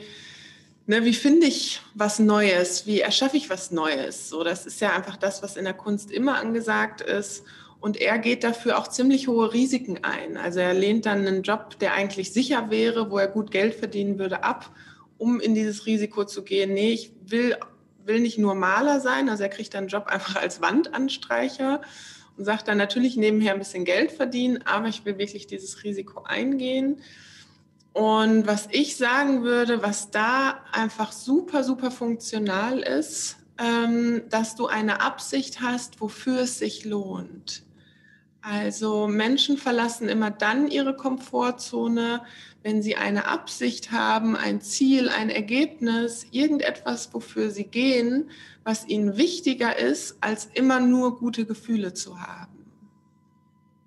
ne, wie finde ich was Neues? Wie erschaffe ich was Neues? So, das ist ja einfach das, was in der Kunst immer angesagt ist. Und er geht dafür auch ziemlich hohe Risiken ein. Also er lehnt dann einen Job, der eigentlich sicher wäre, wo er gut Geld verdienen würde, ab um in dieses Risiko zu gehen, nee, ich will, will nicht nur Maler sein, also er kriegt dann einen Job einfach als Wandanstreicher und sagt dann natürlich nebenher ein bisschen Geld verdienen, aber ich will wirklich dieses Risiko eingehen. Und was ich sagen würde, was da einfach super, super funktional ist, ähm, dass du eine Absicht hast, wofür es sich lohnt. Also Menschen verlassen immer dann ihre Komfortzone, wenn sie eine Absicht haben, ein Ziel, ein Ergebnis, irgendetwas, wofür sie gehen, was ihnen wichtiger ist, als immer nur gute Gefühle zu haben.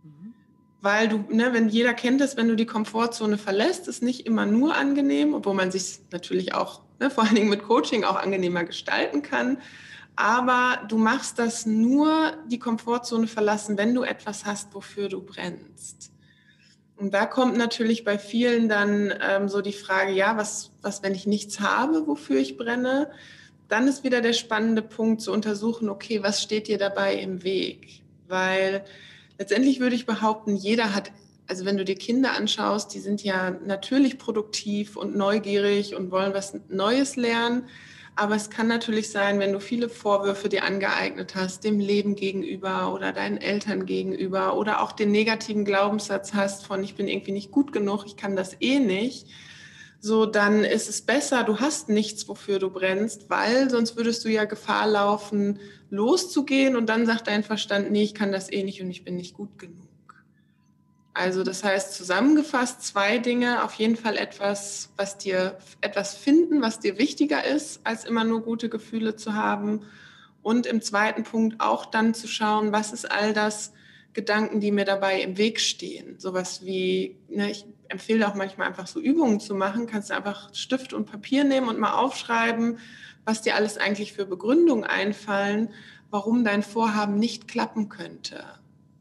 Mhm. Weil du, ne, wenn jeder kennt es, wenn du die Komfortzone verlässt, ist nicht immer nur angenehm, obwohl man sich natürlich auch, ne, vor allen Dingen mit Coaching auch angenehmer gestalten kann aber du machst das nur die Komfortzone verlassen, wenn du etwas hast, wofür du brennst. Und da kommt natürlich bei vielen dann ähm, so die Frage, ja, was, was, wenn ich nichts habe, wofür ich brenne? Dann ist wieder der spannende Punkt zu untersuchen, okay, was steht dir dabei im Weg? Weil letztendlich würde ich behaupten, jeder hat, also wenn du dir Kinder anschaust, die sind ja natürlich produktiv und neugierig und wollen was Neues lernen. Aber es kann natürlich sein, wenn du viele Vorwürfe dir angeeignet hast, dem Leben gegenüber oder deinen Eltern gegenüber oder auch den negativen Glaubenssatz hast von ich bin irgendwie nicht gut genug, ich kann das eh nicht, so dann ist es besser, du hast nichts, wofür du brennst, weil sonst würdest du ja Gefahr laufen, loszugehen und dann sagt dein Verstand, nee, ich kann das eh nicht und ich bin nicht gut genug. Also das heißt zusammengefasst zwei Dinge, auf jeden Fall etwas, was dir etwas finden, was dir wichtiger ist, als immer nur gute Gefühle zu haben. Und im zweiten Punkt auch dann zu schauen, was ist all das Gedanken, die mir dabei im Weg stehen. Sowas wie, ne, ich empfehle auch manchmal einfach so Übungen zu machen, kannst du einfach Stift und Papier nehmen und mal aufschreiben, was dir alles eigentlich für Begründungen einfallen, warum dein Vorhaben nicht klappen könnte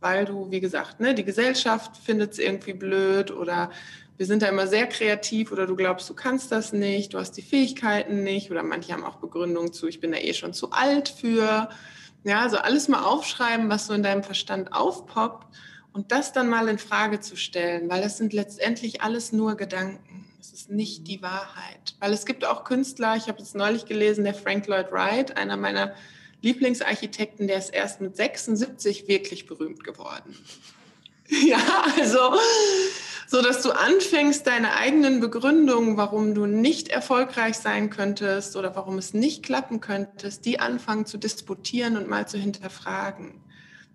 weil du, wie gesagt, ne, die Gesellschaft findet es irgendwie blöd oder wir sind da immer sehr kreativ oder du glaubst, du kannst das nicht, du hast die Fähigkeiten nicht oder manche haben auch Begründungen zu, ich bin da eh schon zu alt für. Ja, also alles mal aufschreiben, was so in deinem Verstand aufpoppt und das dann mal in Frage zu stellen, weil das sind letztendlich alles nur Gedanken. Es ist nicht die Wahrheit. Weil es gibt auch Künstler, ich habe es neulich gelesen, der Frank Lloyd Wright, einer meiner Lieblingsarchitekten, der ist erst mit 76 wirklich berühmt geworden. Ja, also so dass du anfängst, deine eigenen Begründungen, warum du nicht erfolgreich sein könntest oder warum es nicht klappen könntest, die anfangen zu disputieren und mal zu hinterfragen.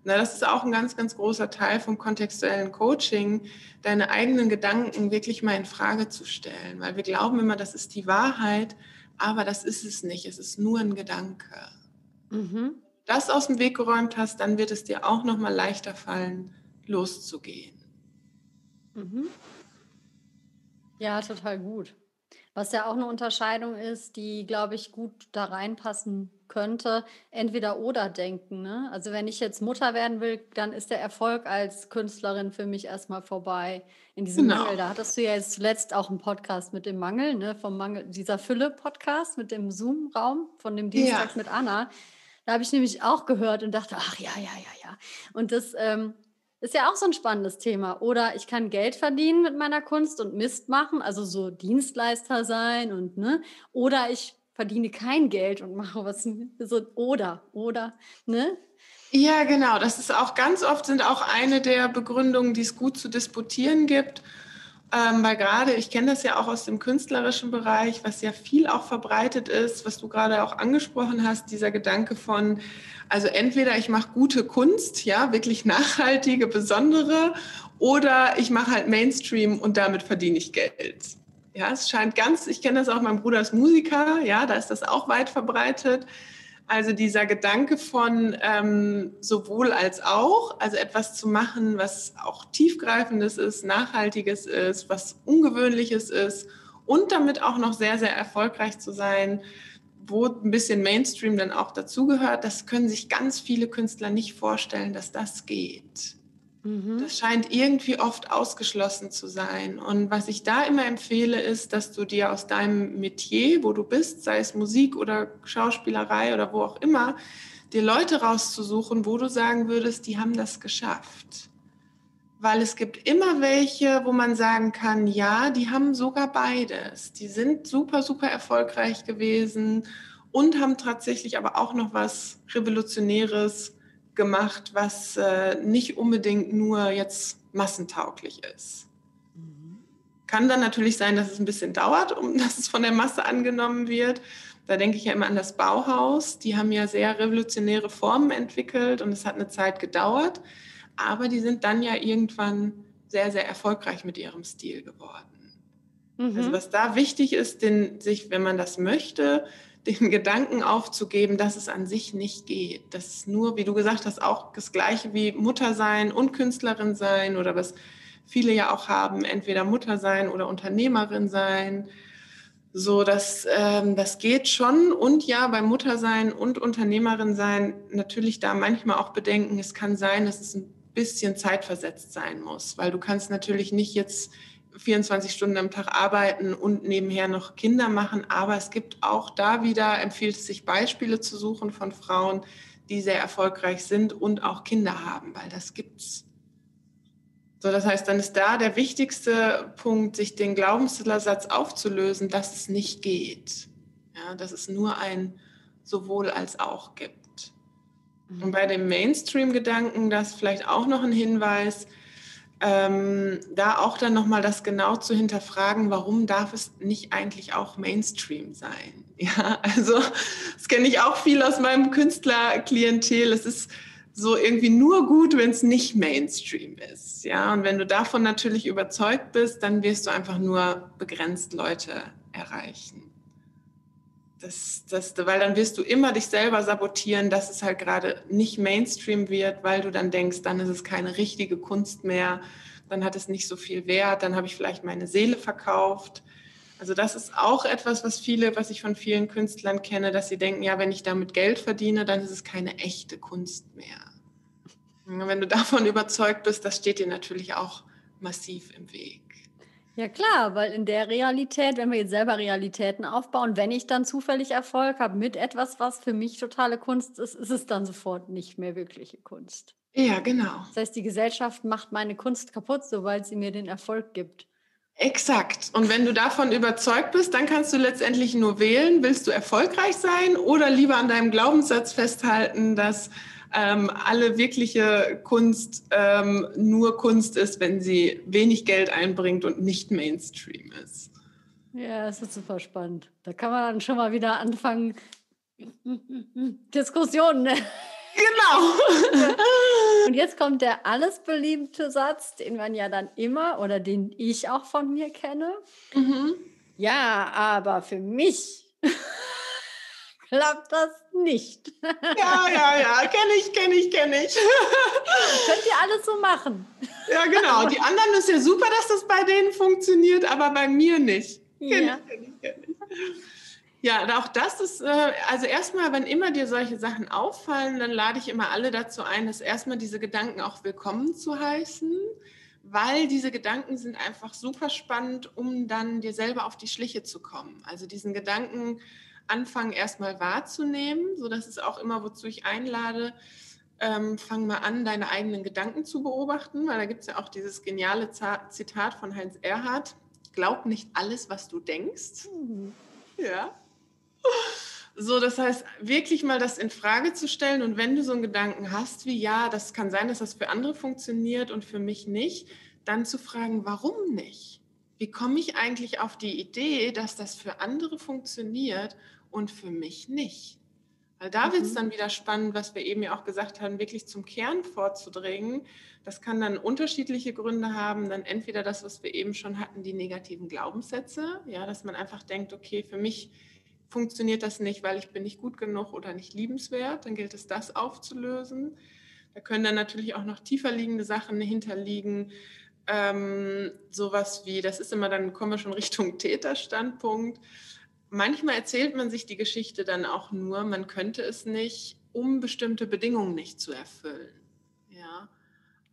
Na, das ist auch ein ganz, ganz großer Teil vom kontextuellen Coaching, deine eigenen Gedanken wirklich mal in Frage zu stellen, weil wir glauben immer, das ist die Wahrheit, aber das ist es nicht. Es ist nur ein Gedanke. Mhm. Das aus dem Weg geräumt hast, dann wird es dir auch noch mal leichter fallen, loszugehen. Mhm. Ja, total gut. Was ja auch eine Unterscheidung ist, die, glaube ich, gut da reinpassen könnte, entweder oder denken. Ne? Also wenn ich jetzt Mutter werden will, dann ist der Erfolg als Künstlerin für mich erstmal vorbei in diesem genau. Mangel. Da hattest du ja jetzt zuletzt auch einen Podcast mit dem Mangel, ne? vom Mangel, dieser Fülle-Podcast mit dem Zoom-Raum von dem Dienstag ja. mit Anna. Da habe ich nämlich auch gehört und dachte, ach ja, ja, ja, ja. Und das, ähm, Ist ja auch so ein spannendes Thema. Oder ich kann Geld verdienen mit meiner Kunst und Mist machen, also so Dienstleister sein und ne. Oder ich verdiene kein Geld und mache was so oder oder ne. Ja, genau. Das ist auch ganz oft sind auch eine der Begründungen, die es gut zu disputieren gibt. Ähm, weil gerade, ich kenne das ja auch aus dem künstlerischen Bereich, was ja viel auch verbreitet ist, was du gerade auch angesprochen hast, dieser Gedanke von, also entweder ich mache gute Kunst, ja, wirklich nachhaltige, besondere, oder ich mache halt Mainstream und damit verdiene ich Geld. Ja, es scheint ganz, ich kenne das auch, mein Bruder ist Musiker, ja, da ist das auch weit verbreitet. Also dieser Gedanke von ähm, sowohl als auch, also etwas zu machen, was auch tiefgreifendes ist, nachhaltiges ist, was ungewöhnliches ist und damit auch noch sehr, sehr erfolgreich zu sein, wo ein bisschen Mainstream dann auch dazugehört, das können sich ganz viele Künstler nicht vorstellen, dass das geht. Mhm. Das scheint irgendwie oft ausgeschlossen zu sein. Und was ich da immer empfehle, ist, dass du dir aus deinem Metier, wo du bist, sei es Musik oder Schauspielerei oder wo auch immer, dir Leute rauszusuchen, wo du sagen würdest, die haben das geschafft. Weil es gibt immer welche, wo man sagen kann, ja, die haben sogar beides. Die sind super, super erfolgreich gewesen und haben tatsächlich aber auch noch was Revolutionäres gemacht, was äh, nicht unbedingt nur jetzt massentauglich ist. Mhm. Kann dann natürlich sein, dass es ein bisschen dauert, um dass es von der Masse angenommen wird. Da denke ich ja immer an das Bauhaus. Die haben ja sehr revolutionäre Formen entwickelt und es hat eine Zeit gedauert. Aber die sind dann ja irgendwann sehr, sehr erfolgreich mit ihrem Stil geworden. Mhm. Also was da wichtig ist, den, sich, wenn man das möchte, den Gedanken aufzugeben, dass es an sich nicht geht. Das ist nur, wie du gesagt hast, auch das Gleiche wie Mutter sein und Künstlerin sein oder was viele ja auch haben, entweder Mutter sein oder Unternehmerin sein. So, das, ähm, das geht schon. Und ja, beim Muttersein und Unternehmerin sein natürlich da manchmal auch bedenken, es kann sein, dass es ein bisschen zeitversetzt sein muss, weil du kannst natürlich nicht jetzt 24 Stunden am Tag arbeiten und nebenher noch Kinder machen. Aber es gibt auch da wieder, empfiehlt es sich Beispiele zu suchen von Frauen, die sehr erfolgreich sind und auch Kinder haben, weil das gibt's. So, das heißt, dann ist da der wichtigste Punkt, sich den Glaubenssatz aufzulösen, dass es nicht geht. Ja, dass es nur ein sowohl als auch gibt. Und bei dem Mainstream-Gedanken, das vielleicht auch noch ein Hinweis, ähm, da auch dann nochmal das genau zu hinterfragen, warum darf es nicht eigentlich auch Mainstream sein? Ja, also das kenne ich auch viel aus meinem Künstlerklientel. Es ist so irgendwie nur gut, wenn es nicht Mainstream ist. Ja, und wenn du davon natürlich überzeugt bist, dann wirst du einfach nur begrenzt Leute erreichen. Das, das, weil dann wirst du immer dich selber sabotieren, dass es halt gerade nicht Mainstream wird, weil du dann denkst, dann ist es keine richtige Kunst mehr, dann hat es nicht so viel Wert, dann habe ich vielleicht meine Seele verkauft. Also das ist auch etwas, was viele, was ich von vielen Künstlern kenne, dass sie denken, ja, wenn ich damit Geld verdiene, dann ist es keine echte Kunst mehr. Wenn du davon überzeugt bist, das steht dir natürlich auch massiv im Weg. Ja klar, weil in der Realität, wenn wir jetzt selber Realitäten aufbauen, wenn ich dann zufällig Erfolg habe mit etwas, was für mich totale Kunst ist, ist es dann sofort nicht mehr wirkliche Kunst. Ja, genau. Das heißt, die Gesellschaft macht meine Kunst kaputt, sobald sie mir den Erfolg gibt. Exakt. Und wenn du davon überzeugt bist, dann kannst du letztendlich nur wählen, willst du erfolgreich sein oder lieber an deinem Glaubenssatz festhalten, dass ähm, alle wirkliche Kunst ähm, nur Kunst ist, wenn sie wenig Geld einbringt und nicht Mainstream ist. Ja, es ist super spannend. Da kann man dann schon mal wieder anfangen, Diskussionen. Ne? Genau. Und jetzt kommt der alles beliebte Satz, den man ja dann immer oder den ich auch von mir kenne. Mhm. Ja, aber für mich klappt das nicht. Ja, ja, ja, kenne ich, kenne ich, kenne ich. Könnt ihr alles so machen. Ja, genau. Die anderen ist ja super, dass das bei denen funktioniert, aber bei mir nicht. Kenn ja. ich, kenn ich, kenn ich. Ja, auch das ist, äh, also erstmal, wenn immer dir solche Sachen auffallen, dann lade ich immer alle dazu ein, dass erstmal diese Gedanken auch willkommen zu heißen, weil diese Gedanken sind einfach super spannend, um dann dir selber auf die Schliche zu kommen. Also diesen Gedanken, anfangen, erstmal wahrzunehmen. So, das ist auch immer, wozu ich einlade. ähm, fang mal an, deine eigenen Gedanken zu beobachten, weil da gibt es ja auch dieses geniale Zitat von Heinz Erhardt, glaub nicht alles, was du denkst. Mhm. Ja. So, das heißt, wirklich mal das in Frage zu stellen und wenn du so einen Gedanken hast, wie ja, das kann sein, dass das für andere funktioniert und für mich nicht, dann zu fragen, warum nicht? Wie komme ich eigentlich auf die Idee, dass das für andere funktioniert und für mich nicht? Weil da wird es mhm. dann wieder spannend, was wir eben ja auch gesagt haben, wirklich zum Kern vorzudringen. Das kann dann unterschiedliche Gründe haben. Dann entweder das, was wir eben schon hatten, die negativen Glaubenssätze, ja, dass man einfach denkt, okay, für mich funktioniert das nicht, weil ich bin nicht gut genug oder nicht liebenswert. Dann gilt es, das aufzulösen. Da können dann natürlich auch noch tiefer liegende Sachen hinterliegen. Ähm, sowas wie, das ist immer, dann kommen wir schon Richtung Täterstandpunkt manchmal erzählt man sich die Geschichte dann auch nur, man könnte es nicht, um bestimmte Bedingungen nicht zu erfüllen. Ja.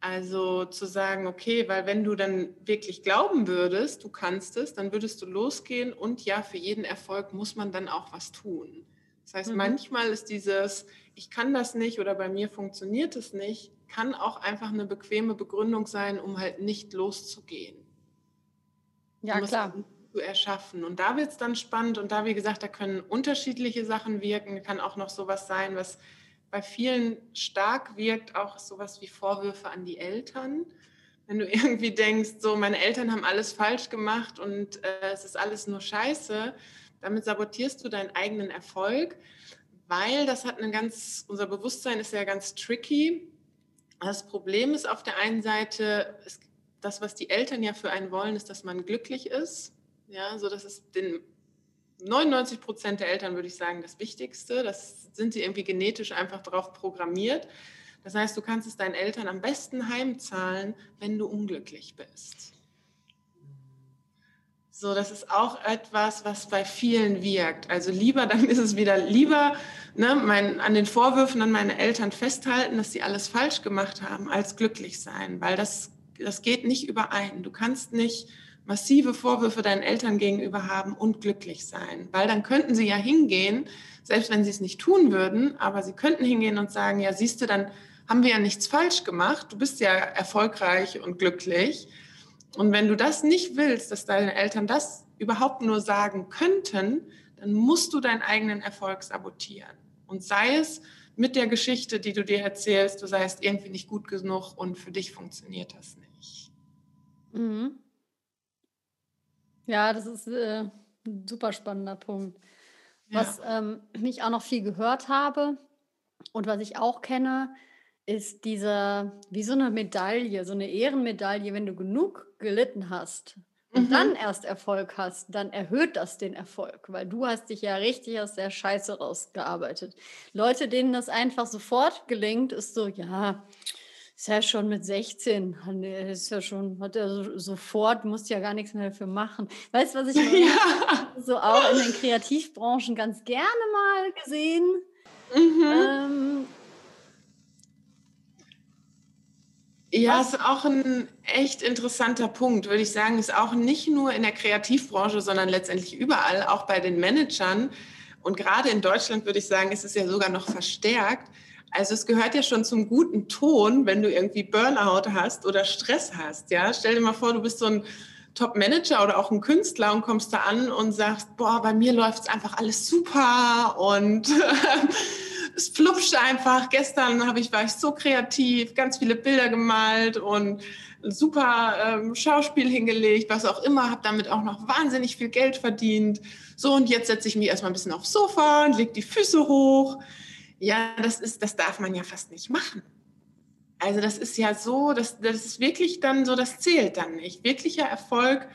Also zu sagen, okay, weil wenn du dann wirklich glauben würdest, du kannst es, dann würdest du losgehen und ja, für jeden Erfolg muss man dann auch was tun. Das heißt, mhm. manchmal ist dieses, ich kann das nicht oder bei mir funktioniert es nicht, kann auch einfach eine bequeme Begründung sein, um halt nicht loszugehen. Ja, klar zu erschaffen. Und da wird es dann spannend und da, wie gesagt, da können unterschiedliche Sachen wirken. Kann auch noch sowas sein, was bei vielen stark wirkt, auch sowas wie Vorwürfe an die Eltern. Wenn du irgendwie denkst, so meine Eltern haben alles falsch gemacht und äh, es ist alles nur Scheiße, damit sabotierst du deinen eigenen Erfolg, weil das hat eine ganz, unser Bewusstsein ist ja ganz tricky. Das Problem ist auf der einen Seite, es, das, was die Eltern ja für einen wollen, ist, dass man glücklich ist. Ja, so das ist den 99 Prozent der Eltern, würde ich sagen, das Wichtigste. Das sind sie irgendwie genetisch einfach darauf programmiert. Das heißt, du kannst es deinen Eltern am besten heimzahlen, wenn du unglücklich bist. So, das ist auch etwas, was bei vielen wirkt. Also lieber, dann ist es wieder lieber ne, mein, an den Vorwürfen an meine Eltern festhalten, dass sie alles falsch gemacht haben, als glücklich sein, weil das, das geht nicht überein. Du kannst nicht massive Vorwürfe deinen Eltern gegenüber haben und glücklich sein. Weil dann könnten sie ja hingehen, selbst wenn sie es nicht tun würden, aber sie könnten hingehen und sagen, ja, siehst du, dann haben wir ja nichts falsch gemacht, du bist ja erfolgreich und glücklich. Und wenn du das nicht willst, dass deine Eltern das überhaupt nur sagen könnten, dann musst du deinen eigenen Erfolg sabotieren. Und sei es mit der Geschichte, die du dir erzählst, du seist irgendwie nicht gut genug und für dich funktioniert das nicht. Mhm. Ja, das ist äh, ein super spannender Punkt. Ja. Was ähm, ich auch noch viel gehört habe und was ich auch kenne, ist diese, wie so eine Medaille, so eine Ehrenmedaille, wenn du genug gelitten hast und mhm. dann erst Erfolg hast, dann erhöht das den Erfolg, weil du hast dich ja richtig aus der Scheiße rausgearbeitet. Leute, denen das einfach sofort gelingt, ist so, ja, ist ja schon mit 16, ist ja schon, hat er sofort, muss ja gar nichts mehr dafür machen. Weißt du, was ich ja. so auch in den Kreativbranchen ganz gerne mal gesehen? Mhm. Ähm, ja, ist auch ein echt interessanter Punkt, würde ich sagen. Ist auch nicht nur in der Kreativbranche, sondern letztendlich überall, auch bei den Managern. Und gerade in Deutschland würde ich sagen, ist es ja sogar noch verstärkt also es gehört ja schon zum guten Ton, wenn du irgendwie Burnout hast oder Stress hast. Ja, stell dir mal vor, du bist so ein Top-Manager oder auch ein Künstler und kommst da an und sagst, boah, bei mir läuft es einfach alles super und es flupscht einfach. Gestern habe ich, war ich so kreativ, ganz viele Bilder gemalt und super ähm, Schauspiel hingelegt, was auch immer, habe damit auch noch wahnsinnig viel Geld verdient. So, und jetzt setze ich mich erstmal ein bisschen aufs Sofa und leg die Füße hoch ja, das ist, das darf man ja fast nicht machen. Also das ist ja so, das, das ist wirklich dann so, das zählt dann nicht. Wirklicher Erfolg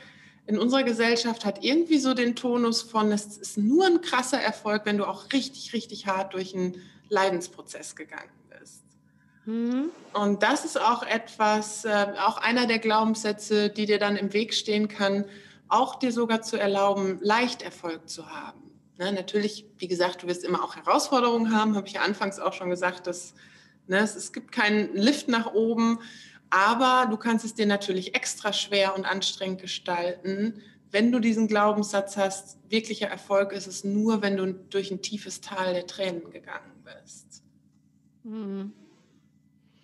in unserer Gesellschaft hat irgendwie so den Tonus von, es ist nur ein krasser Erfolg, wenn du auch richtig, richtig hart durch einen Leidensprozess gegangen bist. Mhm. Und das ist auch etwas, äh, auch einer der Glaubenssätze, die dir dann im Weg stehen kann, auch dir sogar zu erlauben, leicht Erfolg zu haben. Ne, natürlich, wie gesagt, du wirst immer auch Herausforderungen haben, habe ich ja anfangs auch schon gesagt, dass ne, es, es gibt keinen Lift nach oben, aber du kannst es dir natürlich extra schwer und anstrengend gestalten, wenn du diesen Glaubenssatz hast, wirklicher Erfolg ist es nur, wenn du durch ein tiefes Tal der Tränen gegangen bist. Mhm.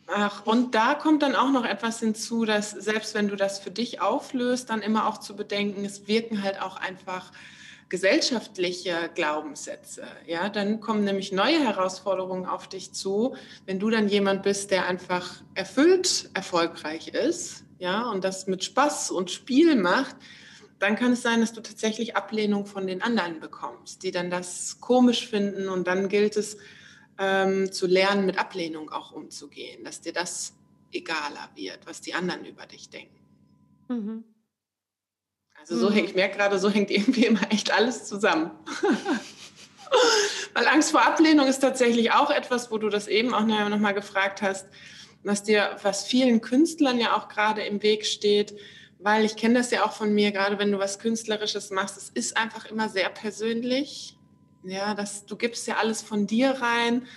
Ach, und da kommt dann auch noch etwas hinzu, dass selbst wenn du das für dich auflöst, dann immer auch zu bedenken, es wirken halt auch einfach gesellschaftliche Glaubenssätze. Ja, dann kommen nämlich neue Herausforderungen auf dich zu, wenn du dann jemand bist, der einfach erfüllt erfolgreich ist, ja, und das mit Spaß und Spiel macht, dann kann es sein, dass du tatsächlich Ablehnung von den anderen bekommst, die dann das komisch finden und dann gilt es ähm, zu lernen, mit Ablehnung auch umzugehen, dass dir das egaler wird, was die anderen über dich denken. Mhm. Also so mhm. hängt, ich merke gerade, so hängt irgendwie immer echt alles zusammen. Weil Angst vor Ablehnung ist tatsächlich auch etwas, wo du das eben auch noch mal gefragt hast, was dir, was vielen Künstlern ja auch gerade im Weg steht, weil ich kenne das ja auch von mir, gerade wenn du was Künstlerisches machst, es ist einfach immer sehr persönlich. Ja, das, du gibst ja alles von dir rein.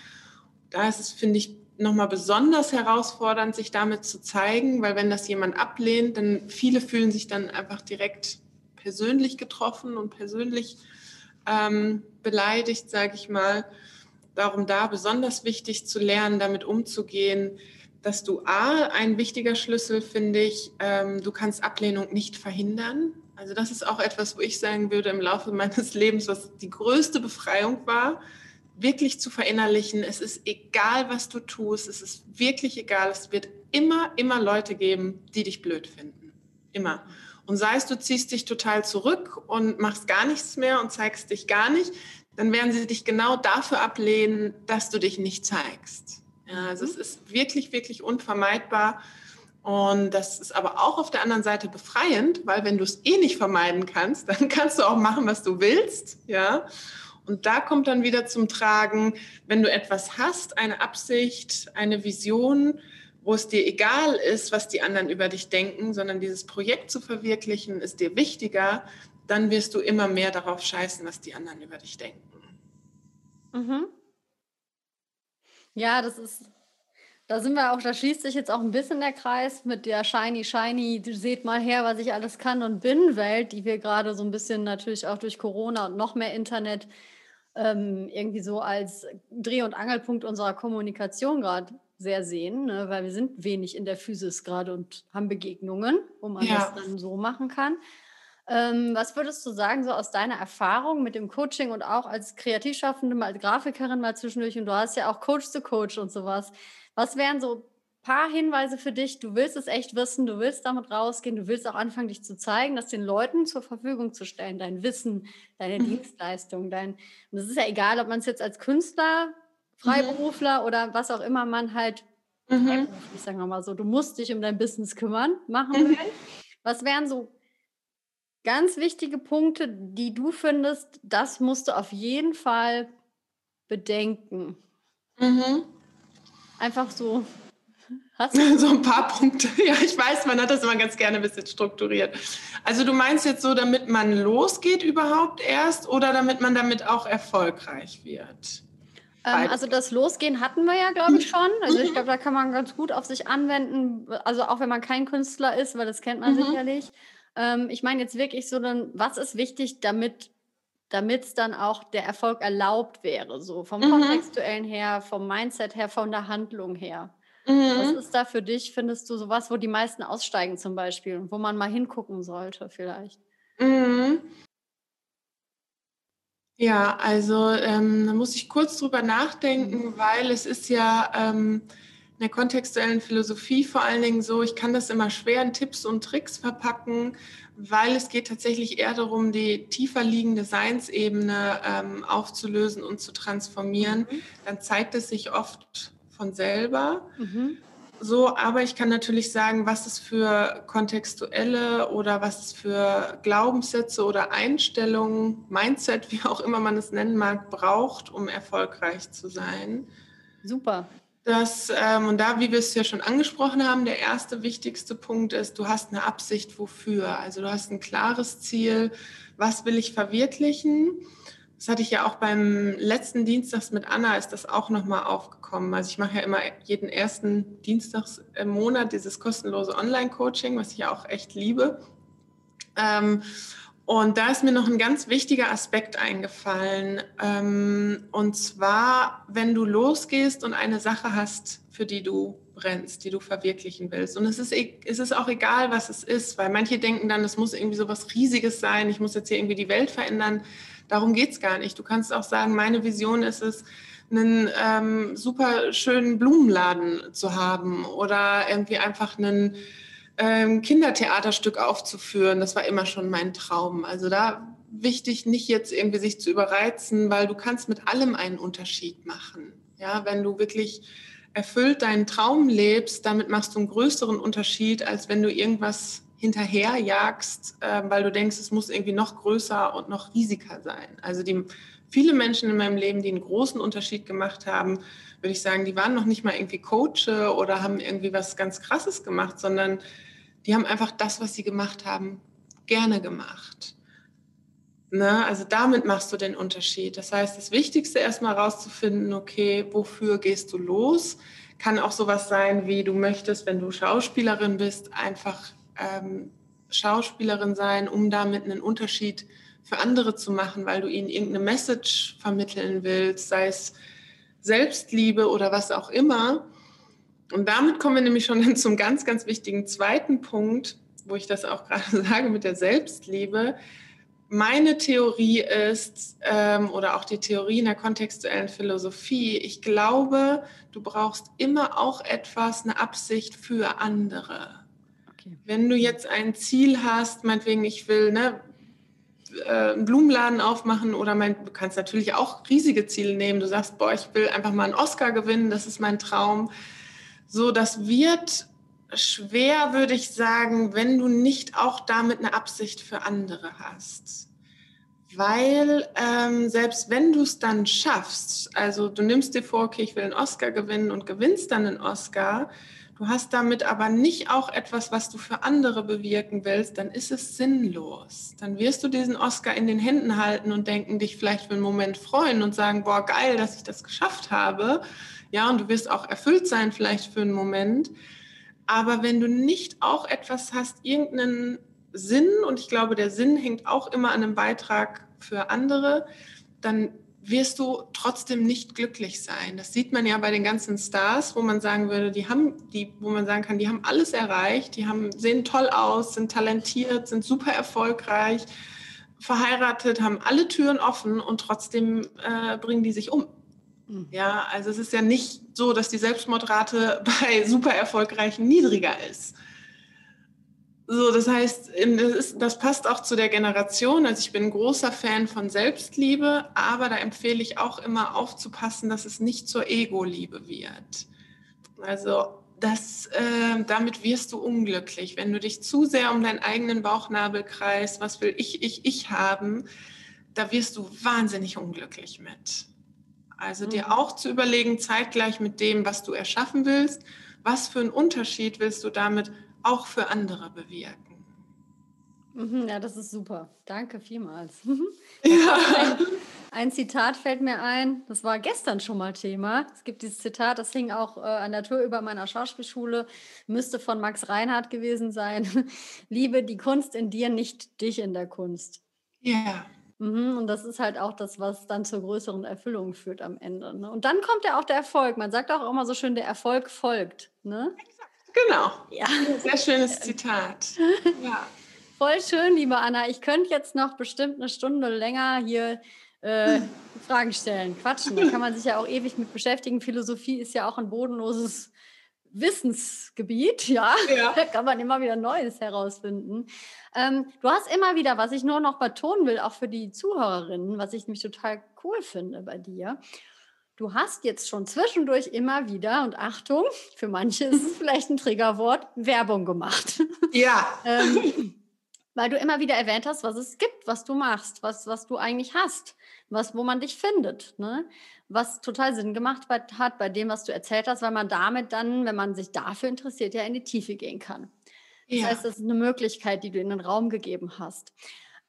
Da ist es, finde ich, nochmal besonders herausfordernd, sich damit zu zeigen, weil wenn das jemand ablehnt, dann viele fühlen sich dann einfach direkt persönlich getroffen und persönlich ähm, beleidigt, sage ich mal. Darum da besonders wichtig zu lernen, damit umzugehen, dass du A, ein wichtiger Schlüssel finde ich, ähm, du kannst Ablehnung nicht verhindern. Also das ist auch etwas, wo ich sagen würde im Laufe meines Lebens, was die größte Befreiung war, wirklich zu verinnerlichen, es ist egal, was du tust, es ist wirklich egal, es wird immer, immer Leute geben, die dich blöd finden. Immer. Und sei es, du ziehst dich total zurück und machst gar nichts mehr und zeigst dich gar nicht, dann werden sie dich genau dafür ablehnen, dass du dich nicht zeigst. Ja, also mhm. es ist wirklich, wirklich unvermeidbar. Und das ist aber auch auf der anderen Seite befreiend, weil wenn du es eh nicht vermeiden kannst, dann kannst du auch machen, was du willst. Ja. Und da kommt dann wieder zum Tragen, wenn du etwas hast, eine Absicht, eine Vision, wo es dir egal ist, was die anderen über dich denken, sondern dieses Projekt zu verwirklichen ist dir wichtiger, dann wirst du immer mehr darauf scheißen, was die anderen über dich denken. Mhm. Ja, das ist, da sind wir auch, da schließt sich jetzt auch ein bisschen der Kreis mit der Shiny, Shiny, seht mal her, was ich alles kann und bin Welt, die wir gerade so ein bisschen natürlich auch durch Corona und noch mehr Internet ähm, irgendwie so als Dreh- und Angelpunkt unserer Kommunikation gerade sehr sehen, ne? weil wir sind wenig in der Physis gerade und haben Begegnungen, wo man ja. das dann so machen kann. Ähm, was würdest du sagen, so aus deiner Erfahrung mit dem Coaching und auch als Kreativschaffende, mal als Grafikerin mal zwischendurch und du hast ja auch Coach to Coach und sowas. Was wären so paar Hinweise für dich? Du willst es echt wissen, du willst damit rausgehen, du willst auch anfangen, dich zu zeigen, das den Leuten zur Verfügung zu stellen, dein Wissen, deine mhm. Dienstleistung, dein. Und es ist ja egal, ob man es jetzt als Künstler, Freiberufler mhm. oder was auch immer man halt, mhm. ich sage mal so, du musst dich um dein Business kümmern, machen will. Mhm. Was wären so ganz wichtige Punkte, die du findest, das musst du auf jeden Fall bedenken. Mhm. Einfach so. Hast du? So ein paar Punkte. Ja, ich weiß, man hat das immer ganz gerne ein bisschen strukturiert. Also du meinst jetzt so, damit man losgeht überhaupt erst oder damit man damit auch erfolgreich wird? Ähm, also das Losgehen hatten wir ja, glaube ich, schon. Also ich mhm. glaube, da kann man ganz gut auf sich anwenden. Also auch wenn man kein Künstler ist, weil das kennt man mhm. sicherlich. Ähm, ich meine jetzt wirklich so, dann, was ist wichtig, damit damit es dann auch der Erfolg erlaubt wäre, so vom mhm. kontextuellen her, vom Mindset her, von der Handlung her. Mhm. Was ist da für dich, findest du, sowas, wo die meisten aussteigen zum Beispiel und wo man mal hingucken sollte vielleicht? Mhm. Ja, also ähm, da muss ich kurz drüber nachdenken, mhm. weil es ist ja ähm, in der kontextuellen Philosophie vor allen Dingen so, ich kann das immer schwer in Tipps und Tricks verpacken, weil es geht tatsächlich eher darum, die tiefer liegende Seinsebene ähm, aufzulösen und zu transformieren. Mhm. Dann zeigt es sich oft von selber. Mhm. So, aber ich kann natürlich sagen, was es für kontextuelle oder was es für Glaubenssätze oder Einstellungen, Mindset, wie auch immer man es nennen mag, braucht, um erfolgreich zu sein. Super. Das, ähm, und da, wie wir es ja schon angesprochen haben, der erste wichtigste Punkt ist, du hast eine Absicht wofür. Also du hast ein klares Ziel, was will ich verwirklichen. Das hatte ich ja auch beim letzten Dienstags mit Anna, ist das auch nochmal aufgekommen. Also ich mache ja immer jeden ersten Dienstags im Monat dieses kostenlose Online-Coaching, was ich ja auch echt liebe. Ähm, und da ist mir noch ein ganz wichtiger Aspekt eingefallen. Ähm, und zwar, wenn du losgehst und eine Sache hast, für die du brennst, die du verwirklichen willst. Und es ist, e, es ist auch egal, was es ist, weil manche denken dann, es muss irgendwie so was Riesiges sein, ich muss jetzt hier irgendwie die Welt verändern. Darum geht es gar nicht. Du kannst auch sagen, meine Vision ist es, einen ähm, super schönen Blumenladen zu haben oder irgendwie einfach einen ähm, Kindertheaterstück aufzuführen. Das war immer schon mein Traum. Also da wichtig, nicht jetzt irgendwie sich zu überreizen, weil du kannst mit allem einen Unterschied machen. Ja, wenn du wirklich erfüllt deinen Traum lebst, damit machst du einen größeren Unterschied, als wenn du irgendwas hinterherjagst, äh, weil du denkst, es muss irgendwie noch größer und noch riesiger sein. Also die viele Menschen in meinem Leben, die einen großen Unterschied gemacht haben, würde ich sagen, die waren noch nicht mal irgendwie Coach oder haben irgendwie was ganz Krasses gemacht, sondern die haben einfach das, was sie gemacht haben, gerne gemacht. Ne? Also damit machst du den Unterschied. Das heißt, das Wichtigste erstmal rauszufinden, okay, wofür gehst du los? Kann auch sowas sein, wie du möchtest, wenn du Schauspielerin bist, einfach ähm, Schauspielerin sein, um damit einen Unterschied für andere zu machen, weil du ihnen irgendeine Message vermitteln willst, sei es Selbstliebe oder was auch immer. Und damit kommen wir nämlich schon zum ganz, ganz wichtigen zweiten Punkt, wo ich das auch gerade sage mit der Selbstliebe meine Theorie ist, ähm, oder auch die Theorie in der kontextuellen Philosophie, ich glaube, du brauchst immer auch etwas, eine Absicht für andere. Okay. Wenn du jetzt ein Ziel hast, meinetwegen, ich will ne, einen Blumenladen aufmachen oder mein, du kannst natürlich auch riesige Ziele nehmen. Du sagst, boah, ich will einfach mal einen Oscar gewinnen, das ist mein Traum. So, das wird schwer, würde ich sagen, wenn du nicht auch damit eine Absicht für andere hast. Weil ähm, selbst wenn du es dann schaffst, also du nimmst dir vor, okay, ich will einen Oscar gewinnen und gewinnst dann einen Oscar, du hast damit aber nicht auch etwas, was du für andere bewirken willst, dann ist es sinnlos. Dann wirst du diesen Oscar in den Händen halten und denken, dich vielleicht für einen Moment freuen und sagen, boah, geil, dass ich das geschafft habe. Ja, und du wirst auch erfüllt sein vielleicht für einen Moment. Aber wenn du nicht auch etwas hast, irgendeinen Sinn, und ich glaube, der Sinn hängt auch immer an einem Beitrag für andere, dann wirst du trotzdem nicht glücklich sein. Das sieht man ja bei den ganzen Stars, wo man sagen würde, die haben, die, wo man sagen kann, die haben alles erreicht, die haben, sehen toll aus, sind talentiert, sind super erfolgreich, verheiratet, haben alle Türen offen und trotzdem äh, bringen die sich um. Mhm. Ja, also es ist ja nicht so, dass die Selbstmordrate bei super erfolgreichen niedriger ist. So, das heißt, das passt auch zu der Generation. Also ich bin ein großer Fan von Selbstliebe, aber da empfehle ich auch immer aufzupassen, dass es nicht zur Ego-Liebe wird. Also das, äh, damit wirst du unglücklich. Wenn du dich zu sehr um deinen eigenen Bauchnabel kreist, was will ich, ich, ich haben, da wirst du wahnsinnig unglücklich mit. Also mhm. dir auch zu überlegen, zeitgleich mit dem, was du erschaffen willst, was für einen Unterschied willst du damit auch für andere bewirken. Mhm, ja, das ist super. Danke vielmals. Ja. Ein, ein, Zitat fällt mir ein, das war gestern schon mal Thema. Es gibt dieses Zitat, das hing auch äh, an der Tür über meiner Schauspielschule, müsste von Max Reinhardt gewesen sein. Liebe die Kunst in dir, nicht dich in der Kunst. Ja. Mhm, und das ist halt auch das, was dann zur größeren Erfüllung führt am Ende. Ne? Und dann kommt ja auch der Erfolg. Man sagt auch immer so schön, der Erfolg folgt. Ne? Genau. Ja. Sehr schönes Zitat. Ja. Voll schön, liebe Anna. Ich könnte jetzt noch bestimmt eine Stunde länger hier äh, Fragen stellen, quatschen. Da kann man sich ja auch ewig mit beschäftigen. Philosophie ist ja auch ein bodenloses Wissensgebiet, ja. ja. Da kann man immer wieder Neues herausfinden. Ähm, du hast immer wieder, was ich nur noch betonen will, auch für die Zuhörerinnen, was ich nämlich total cool finde bei dir. Du hast jetzt schon zwischendurch immer wieder, und Achtung, für manche ist es vielleicht ein Triggerwort, Werbung gemacht. Ja. ähm, weil du immer wieder erwähnt hast, was es gibt, was du machst, was, was du eigentlich hast, was, wo man dich findet. Ne? Was total Sinn gemacht hat bei dem, was du erzählt hast, weil man damit dann, wenn man sich dafür interessiert, ja in die Tiefe gehen kann. Das ja. heißt, das ist eine Möglichkeit, die du in den Raum gegeben hast.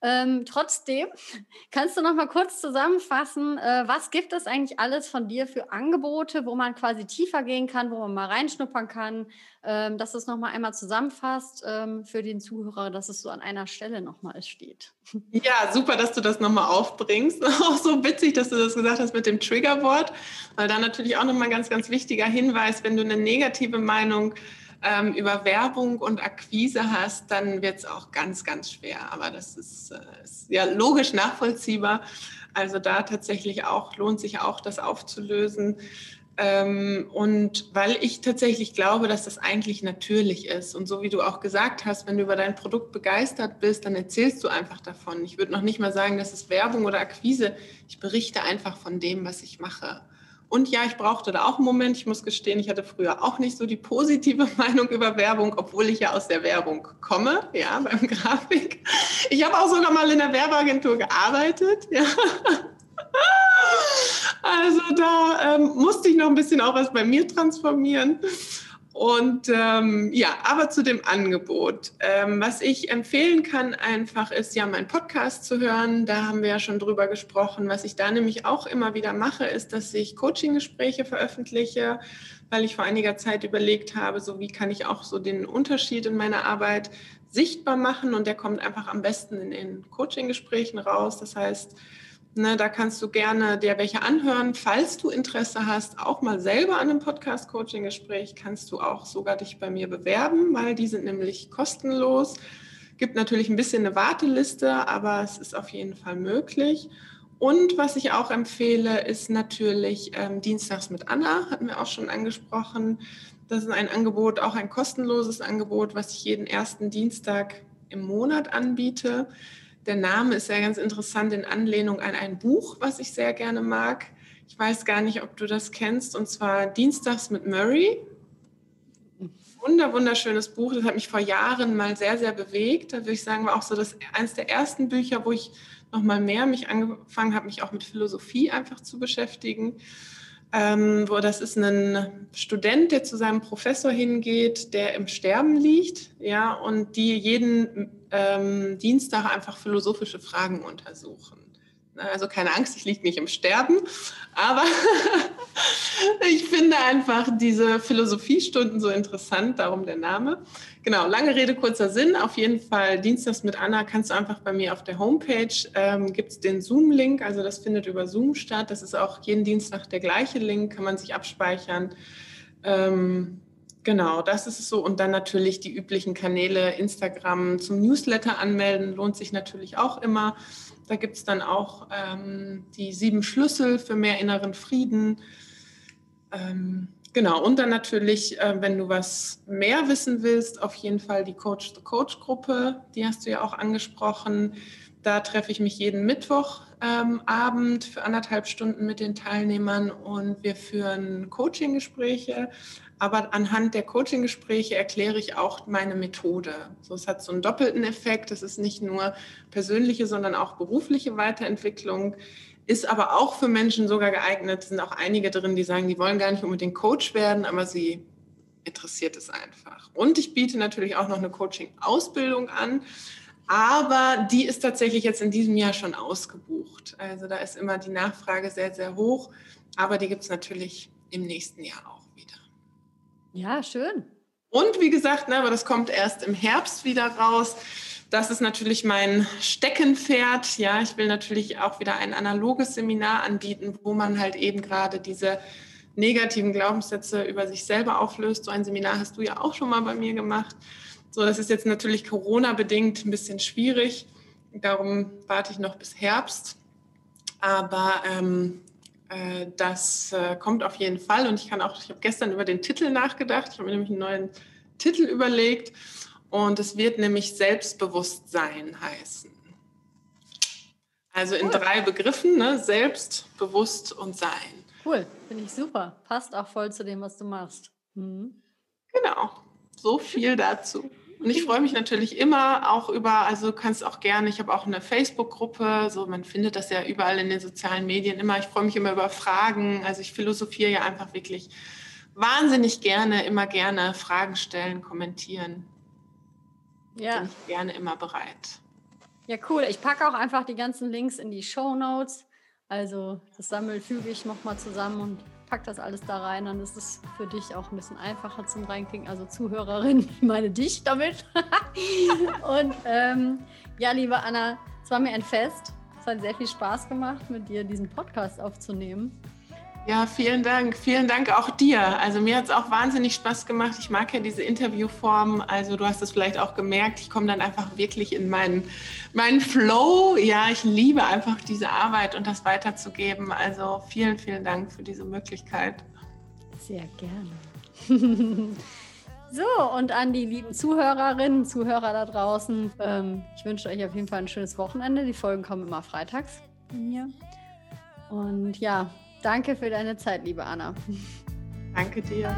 Ähm, trotzdem, kannst du noch mal kurz zusammenfassen, äh, was gibt es eigentlich alles von dir für Angebote, wo man quasi tiefer gehen kann, wo man mal reinschnuppern kann, ähm, dass es noch mal einmal zusammenfasst ähm, für den Zuhörer, dass es so an einer Stelle noch mal steht. Ja, super, dass du das noch mal aufbringst. Auch so witzig, dass du das gesagt hast mit dem Triggerwort, weil da natürlich auch noch mal ein ganz, ganz wichtiger Hinweis, wenn du eine negative Meinung ähm, über Werbung und Akquise hast, dann wird es auch ganz, ganz schwer. Aber das ist, äh, ist ja logisch nachvollziehbar. Also da tatsächlich auch lohnt sich auch, das aufzulösen. Ähm, und weil ich tatsächlich glaube, dass das eigentlich natürlich ist. Und so wie du auch gesagt hast, wenn du über dein Produkt begeistert bist, dann erzählst du einfach davon. Ich würde noch nicht mal sagen, das ist Werbung oder Akquise. Ich berichte einfach von dem, was ich mache. Und ja, ich brauchte da auch einen Moment. Ich muss gestehen, ich hatte früher auch nicht so die positive Meinung über Werbung, obwohl ich ja aus der Werbung komme, ja, beim Grafik. Ich habe auch sogar mal in der Werbeagentur gearbeitet, ja. Also da ähm, musste ich noch ein bisschen auch was bei mir transformieren. Und ähm, ja, aber zu dem Angebot. Ähm, was ich empfehlen kann einfach ist ja mein Podcast zu hören. Da haben wir ja schon drüber gesprochen. Was ich da nämlich auch immer wieder mache, ist, dass ich Coaching-Gespräche veröffentliche, weil ich vor einiger Zeit überlegt habe, so wie kann ich auch so den Unterschied in meiner Arbeit sichtbar machen. Und der kommt einfach am besten in den Coaching-Gesprächen raus. Das heißt, Ne, da kannst du gerne dir welche anhören. Falls du Interesse hast, auch mal selber an einem Podcast-Coaching-Gespräch, kannst du auch sogar dich bei mir bewerben, weil die sind nämlich kostenlos. Gibt natürlich ein bisschen eine Warteliste, aber es ist auf jeden Fall möglich. Und was ich auch empfehle, ist natürlich ähm, Dienstags mit Anna, hatten wir auch schon angesprochen. Das ist ein Angebot, auch ein kostenloses Angebot, was ich jeden ersten Dienstag im Monat anbiete. Der Name ist ja ganz interessant in Anlehnung an ein Buch, was ich sehr gerne mag. Ich weiß gar nicht, ob du das kennst, und zwar Dienstags mit Murray. Wunder, wunderschönes Buch. Das hat mich vor Jahren mal sehr, sehr bewegt. Da würde ich sagen, war auch so das eines der ersten Bücher, wo ich noch mal mehr mich angefangen habe, mich auch mit Philosophie einfach zu beschäftigen. Ähm, wo das ist ein Student, der zu seinem Professor hingeht, der im Sterben liegt, ja, und die jeden ähm, Dienstag einfach philosophische Fragen untersuchen. Also keine Angst, ich liege nicht im Sterben, aber ich finde einfach diese Philosophiestunden so interessant, darum der Name. Genau, lange Rede, kurzer Sinn. Auf jeden Fall Dienstags mit Anna kannst du einfach bei mir auf der Homepage, ähm, gibt es den Zoom-Link, also das findet über Zoom statt. Das ist auch jeden Dienstag der gleiche Link, kann man sich abspeichern. Ähm, Genau, das ist es so. Und dann natürlich die üblichen Kanäle, Instagram zum Newsletter anmelden, lohnt sich natürlich auch immer. Da gibt es dann auch ähm, die sieben Schlüssel für mehr inneren Frieden. Ähm, genau, und dann natürlich, äh, wenn du was mehr wissen willst, auf jeden Fall die Coach the Coach Gruppe, die hast du ja auch angesprochen. Da treffe ich mich jeden Mittwochabend ähm, für anderthalb Stunden mit den Teilnehmern und wir führen Coaching-Gespräche aber anhand der Coaching-Gespräche erkläre ich auch meine Methode. So, es hat so einen doppelten Effekt. Es ist nicht nur persönliche, sondern auch berufliche Weiterentwicklung. Ist aber auch für Menschen sogar geeignet. Es sind auch einige drin, die sagen, die wollen gar nicht unbedingt Coach werden, aber sie interessiert es einfach. Und ich biete natürlich auch noch eine Coaching-Ausbildung an. Aber die ist tatsächlich jetzt in diesem Jahr schon ausgebucht. Also da ist immer die Nachfrage sehr, sehr hoch. Aber die gibt es natürlich im nächsten Jahr auch. Ja, schön. Und wie gesagt, ne, aber das kommt erst im Herbst wieder raus. Das ist natürlich mein Steckenpferd. Ja, ich will natürlich auch wieder ein analoges Seminar anbieten, wo man halt eben gerade diese negativen Glaubenssätze über sich selber auflöst. So ein Seminar hast du ja auch schon mal bei mir gemacht. So, das ist jetzt natürlich Corona-bedingt ein bisschen schwierig. Darum warte ich noch bis Herbst. Aber ähm, äh, das äh, kommt auf jeden Fall und ich kann auch, ich habe gestern über den Titel nachgedacht, ich habe mir nämlich einen neuen Titel überlegt und es wird nämlich Selbstbewusstsein heißen. Also in cool. drei Begriffen, ne? selbst, bewusst und sein. Cool, finde ich super. Passt auch voll zu dem, was du machst. Mhm. Genau, so viel dazu. Und ich freue mich natürlich immer auch über, also du kannst auch gerne, ich habe auch eine Facebook-Gruppe, so man findet das ja überall in den sozialen Medien immer. Ich freue mich immer über Fragen. Also ich philosophiere ja einfach wirklich wahnsinnig gerne, immer gerne Fragen stellen, kommentieren. Ja. Bin ich gerne immer bereit. Ja, cool. Ich packe auch einfach die ganzen Links in die Show Notes. Also das Sammel füge ich nochmal zusammen und packe das alles da rein. Dann ist es für dich auch ein bisschen einfacher zum Reinklicken. Also Zuhörerin, ich meine dich damit. und ähm, ja, liebe Anna, es war mir ein Fest. Es hat sehr viel Spaß gemacht, mit dir diesen Podcast aufzunehmen. Ja, vielen Dank. Vielen Dank auch dir. Also mir hat es auch wahnsinnig Spaß gemacht. Ich mag ja diese Interviewform. Also du hast es vielleicht auch gemerkt. Ich komme dann einfach wirklich in meinen, meinen Flow. Ja, ich liebe einfach diese Arbeit und das weiterzugeben. Also vielen, vielen Dank für diese Möglichkeit. Sehr gerne. so, und an die lieben Zuhörerinnen, Zuhörer da draußen. Ähm, ich wünsche euch auf jeden Fall ein schönes Wochenende. Die Folgen kommen immer freitags hier. Und ja, Danke für deine Zeit, liebe Anna. Danke dir.